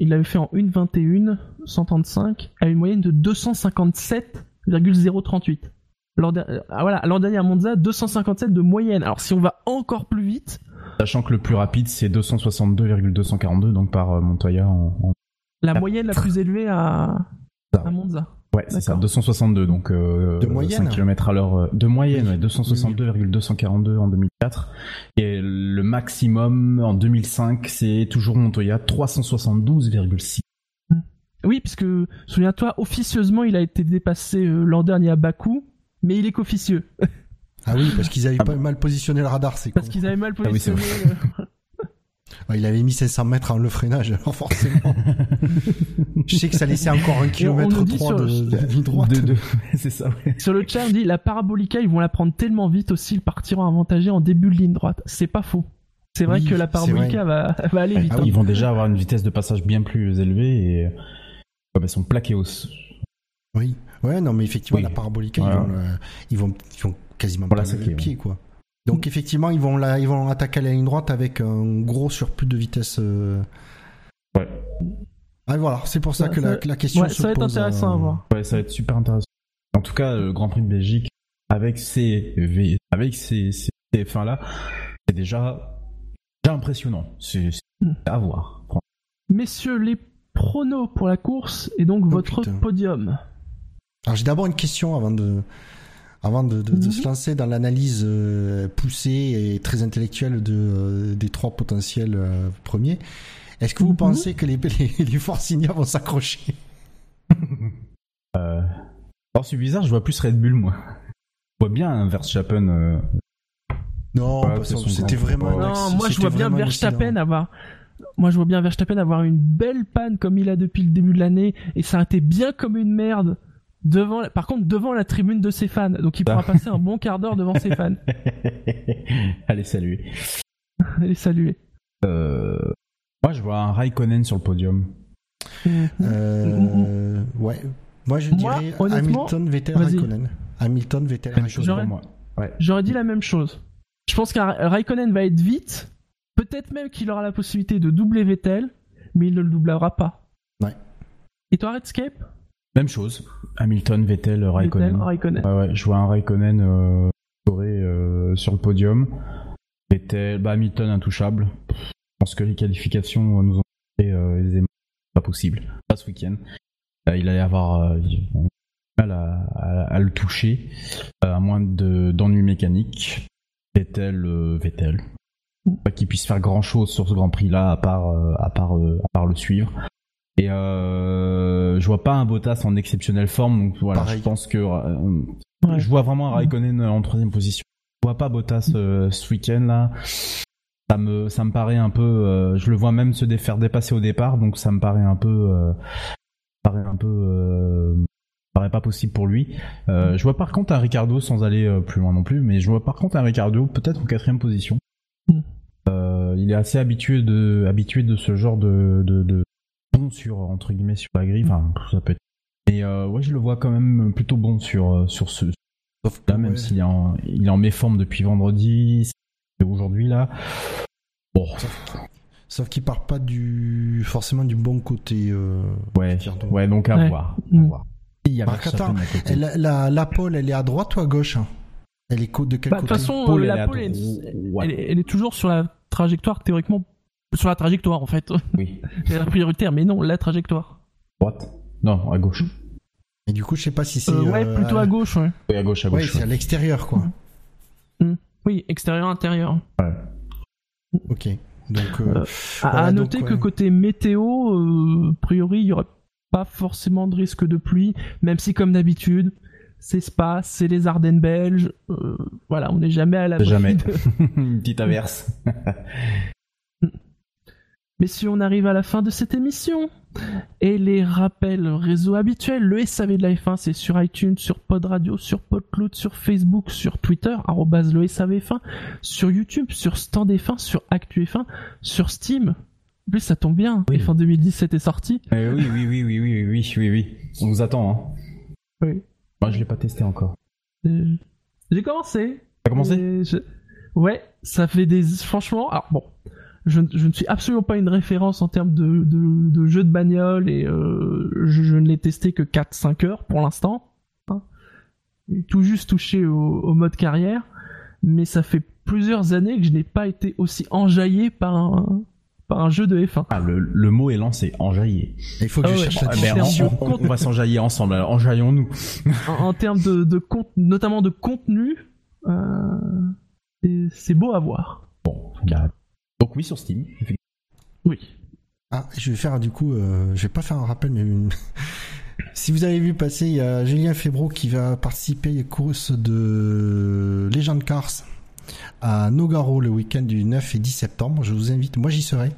Il l'avait fait en 1.21, 135, à une moyenne de 257,038. L'an euh, ah, voilà, l'an dernier à Monza, 257 de moyenne. Alors si on va encore plus vite, Sachant que le plus rapide, c'est 262,242, donc par euh, Montoya en, en- la moyenne la plus élevée à, Monza. Ouais, c'est ça, D'accord. 262, donc euh, De moyenne 5 km à l'heure euh, de moyenne, Oui. ouais, 262,242 en 2004. Et le maximum en 2005, c'est toujours Montoya, 372,6. Oui, puisque, souviens-toi, officieusement, il a été dépassé euh, l'an dernier à Bakou, mais il est qu'officieux. Ah oui, parce qu'ils avaient Ah pas bon. mal positionné le radar, c'est Parce qu'ils avaient mal Ah oui, c'est positionné. Ouais, il avait mis 500 mètres en le freinage, alors forcément. Je sais que ça laissait encore un kilomètre nous dit 3 sur- de, de ligne droite. De- de- c'est ça, ouais. Sur le chat, on dit la parabolica, ils vont la prendre tellement vite aussi, ils partiront avantagés en début de ligne droite. C'est pas faux. C'est vrai Oui, que la parabolica va, va aller vite. Ah hein. oui. Ils vont déjà avoir une vitesse de passage bien plus élevée et comme elles sont plaquées au, Oui. Ouais, non, mais effectivement, Oui. la parabolica, Voilà. ils, vont, le- ils, vont, ils vont quasiment Voilà, pas le pied, quoi. Donc, effectivement, ils vont, la, ils vont attaquer la ligne droite avec un gros surplus de vitesse. euh. Ouais. Ah, voilà, c'est pour ça Ça- que la, ça- que la question Ouais, se ça va être intéressant euh, à voir. Ouais, ça va être super intéressant. En tout cas, le Grand Prix de Belgique, avec ces, V- avec ces, ces TF1 là, c'est déjà, déjà impressionnant. C'est à voir. Messieurs, les pronos pour la course et donc votre Oh, putain. podium. Alors, j'ai d'abord une question avant de, avant de, de- de Mhm. se lancer dans l'analyse euh, poussée et très intellectuelle de, euh, des trois potentiels euh, premiers. Est-ce que vous Mhm. pensez que les, les, les vont s'accrocher? Euh... Alors c'est bizarre, je vois plus Red Bull moi. Je vois bien un Verstappen. Euh... Non, Ouais, c'était vraiment. Non, accident- moi je vois bien Verstappen avoir. Moi je vois bien Verstappen avoir une belle panne comme il a depuis le début de l'année et s'arrêter bien comme une merde devant, par contre, devant la tribune de ses fans. Donc il pourra passer un bon quart d'heure devant ses fans. Allez, salut. Et saluer. Euh, moi, je vois un Raikkonen sur le podium. Euh, ouais. Moi, je Moi, dirais Hamilton, Vettel. Raikkonen. Hamilton, Vettel, Même chose Raikkonen. pour moi. J'aurais dit la même chose. Je pense qu'un Raikkonen va être vite. Peut-être même qu'il aura la possibilité de doubler Vettel, mais il ne le doublera pas. Ouais. Et toi, Redscape? Même chose. Hamilton, Vettel, Raikkonen. Vettel, Raikkonen. Ouais, ouais, je vois un Raikkonen euh, euh, sur le podium. Vettel, bah, Hamilton intouchable. Je pense que les qualifications euh, nous ont fait euh, aisément. Pas possible. Pas ce week-end. Il allait avoir du mal à, à- à le toucher, à moins de- d'ennuis mécaniques. Vettel, Vettel. Pas qu'il puisse faire grand chose sur ce Grand Prix là, à part, à part, à part le suivre. Et euh, je vois pas un Bottas en exceptionnelle forme, donc voilà, Pareil. je pense que euh, Ouais. je vois vraiment un Raikkonen en troisième position. Je vois pas Bottas euh, ce week-end là. Ça me, ça me paraît un peu. euh, je le vois même se dé- faire dépasser au départ, donc ça me paraît un peu, euh, paraît un peu, euh, paraît pas possible pour lui. Euh, je vois par contre un Ricardo sans aller euh, plus loin non plus, mais je vois par contre un Ricardo peut-être en quatrième position. Mm. Euh, il est assez habitué de, habitué de ce genre de, de, de bon sur entre guillemets sur la grille. Enfin, ça peut être. Mais euh, ouais, je le vois quand même plutôt bon sur euh, sur ce, Sauf que, Là, même ouais, s'il est en, il est en méforme depuis vendredi, c'est aujourd'hui là. Bon, Sauf qu'il part pas du forcément du bon côté. Euh, ouais, Ricardo. ouais, donc à Ouais. voir. à Mm. voir. Il y a Marc, Verstappen attends, à côté. Elle- la, la pole, elle est à droite ou à gauche hein? Elle est de quel Bah, De toute côté? façon, la à pole, elle, est, elle est toujours sur la trajectoire théoriquement. Sur la trajectoire en fait. Oui, C'est la prioritaire, mais non, la trajectoire. droite. Non, à gauche. Et du coup, je sais pas si c'est. Euh, ouais, euh, plutôt à gauche, ouais. Oui, à gauche, à Ouais, gauche. c'est à l'extérieur, quoi. Oui, extérieur, intérieur. Ok. Donc, euh, Euh, À, Voilà, à donc, noter que ouais. côté météo, euh, a priori, il y aurait pas forcément de risque de pluie, même si comme d'habitude, c'est Spa, c'est les Ardennes belges. euh, voilà, on n'est jamais à la Jamais. Une petite averse. Mais si on arrive à la fin de cette émission, et les rappels réseaux habituels, le SAV de la F1, c'est sur iTunes, sur Pod Radio, sur PodCloud, sur Facebook, sur Twitter, arrobase le SAVF1, sur YouTube, sur Stand F1, sur Actu F1, sur Steam. En plus, ça tombe bien, Oui. F1 2017 est sorti. Eh oui, oui, oui, oui, oui, oui, oui, oui. On vous attend. Hein. Oui. Moi, je l'ai pas testé encore. Euh, J'ai commencé. T'as commencé? Je- Ouais, ça fait des... Franchement, alors bon, je, je ne suis absolument pas une référence en termes de, de, de jeux de bagnole et euh, je, je ne l'ai testé que 4-5 heures pour l'instant. hein. Tout juste touché au, au mode carrière, mais ça fait plusieurs années que je n'ai pas été aussi enjaillé par un, par un jeu de F1. Ah, le, le mot est lancé, enjailler. il faut que Ah je ouais, cherche la bon, Ah, ben, définition. on, on- va s'enjailler ensemble. Alors, enjaillons-nous. En, en termes de, de notamment de contenu, euh, c'est- beau à voir. Bon, bah, oui, sur Steam. Oui. Ah, je vais faire du coup, euh, je vais pas faire un rappel, mais une- si vous avez vu passer, il y a Julien Febro qui va participer à une course de Legend Cars à Nogaro le week-end du 9 et 10 septembre. Je vous invite, moi j'y serai.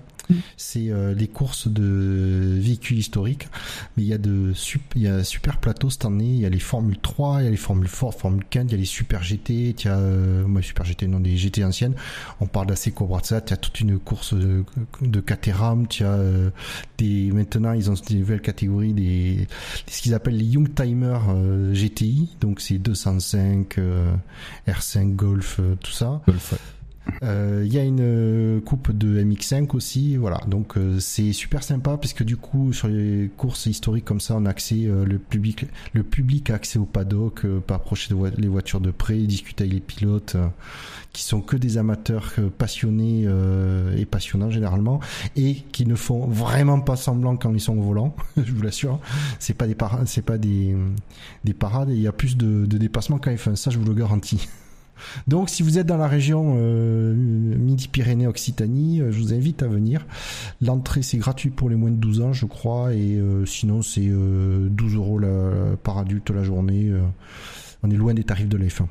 C'est euh, les courses de véhicules historiques, mais il y a de il y a super plateaux cette année. Il y a les Formule 3, il y a les Formule 4, Formule 15, il y a les Super GT, il y a euh, Super GT, non des GT anciennes. On parle d'AC Cobrazza, il y a toute une course de, de Caterham, il y a euh, des maintenant ils ont des nouvelles catégories des, ce qu'ils appellent les Young Timer euh, GTI, donc c'est 205, euh, R5 Golf, euh, tout ça. Golf, ouais. Euh, Il y a une euh, coupe de MX5 aussi, voilà. Donc euh, c'est super sympa parce que du coup sur les courses historiques comme ça, on a accès le public, le public a accès au paddock, peut approcher de voi- les voitures de près, discuter avec les pilotes, qui sont que des amateurs passionnés et passionnants généralement, et qui ne font vraiment pas semblant quand ils sont au volant. je vous l'assure, c'est pas des c'est pas des des parades. Il y a plus de, de dépassements quand ils font ça, je vous le garantis. Donc, si vous êtes dans la région euh, Midi-Pyrénées-Occitanie, euh, je vous invite à venir. L'entrée, c'est gratuit pour les moins de 12 ans, je crois, et euh, sinon, c'est euh, 12 euros la- par adulte la journée. on est loin des tarifs de la F1.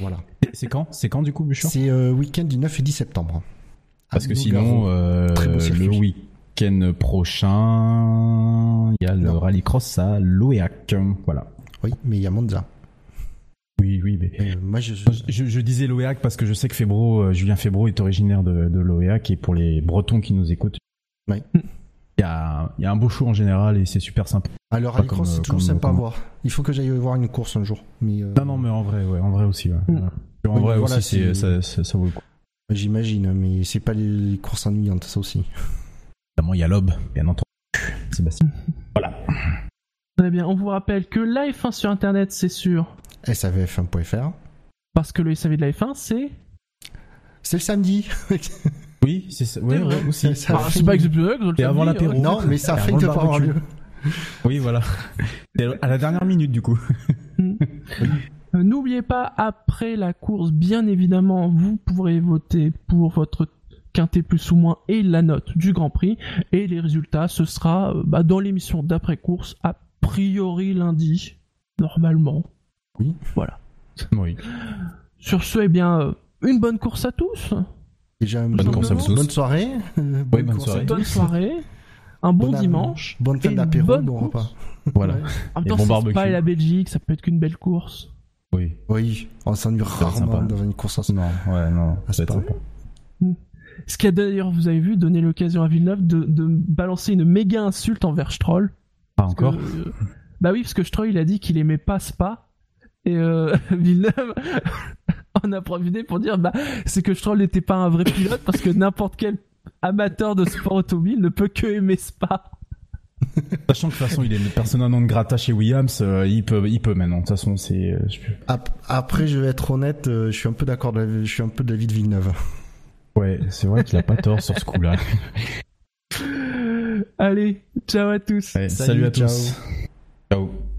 voilà. C'est- quand? C'est quand du coup, Bouchard? C'est week-end du 9 et 10 septembre. Parce que sinon, le week-end prochain, il y a le Non. rallycross à Loéac. Voilà. Oui, mais il y a Monza. Oui, oui, mais. Euh, moi, je, Je, je disais Loéac parce que je sais que Fébro, euh, Julien Fébro est originaire de, de Loéac et pour les Bretons qui nous écoutent, il y a, il y a un beau show en général et c'est super sympa. Alors, rallycross, comme, c'est euh, toujours comme- sympa à voir. Il faut que j'aille voir une course un jour. Mais, euh, Non, non, mais en vrai, ouais, en vrai aussi. Ouais. Mm. En Oui, vrai voilà, aussi, c'est, c'est- ça, ça, ça vaut le coup. J'imagine, mais c'est pas les, les courses ennuyantes, ça aussi. Évidemment, il y a l'Aube, bien entendu. Sébastien. Voilà. Très bien, on vous rappelle que la F1 sur internet c'est sûr, SAVF1.fr. parce que le SAV de la F1 c'est. C'est le samedi. Oui, c'est ça. Ouais, vrai. aussi. Ça Bah, c'est pas le Et avant l'apéro. hein. Non, mais ça fait de pas avoir lieu. Oui, voilà. C'est à la dernière minute, du coup. Euh, N'oubliez pas, après la course, bien évidemment, vous pourrez voter pour votre quintet plus ou moins et la note du Grand Prix. Et les résultats, ce sera euh, bah, dans l'émission d'après-course, a priori lundi, normalement. Oui. Voilà. Oui. Sur ce, eh bien, euh, une bonne course à tous. Déjà, Bonne course à tous. Bonne soirée. bonne bonne course à soirée. tous. Bonne soirée. Un bon Bonne- dimanche. Bonne fin d'apéro, bonne bon course. repas. Voilà. Ouais. En même Et temps, bon c'est pas la Belgique, ça peut être qu'une belle course. Oui. Oui, on s'ennuie rarement dans une course à Non, ouais, non. Ah, ça c'est pas être vrai. sympa. Ce qui a d'ailleurs, vous avez vu, donné l'occasion à Villeneuve de, de balancer une méga insulte envers Stroll. Pas encore. Euh, bah oui, parce que Stroll il a dit qu'il aimait pas Spa. Et euh, Villeneuve en a profité pour dire bah c'est que Stroll n'était pas un vrai pilote parce que n'importe quel amateur de sport automobile ne peut que aimer Spa. Sachant que de toute façon, il est persona non grata chez Williams, euh, il peut, il peut maintenant. De toute façon, c'est. euh, je- Après, je vais être honnête, euh, je suis un peu d'accord, je suis un peu David Villeneuve. Ouais, c'est vrai qu'il a pas tort sur ce coup-là. Allez, ciao à tous. Salut, salut à ciao. tous. Ciao.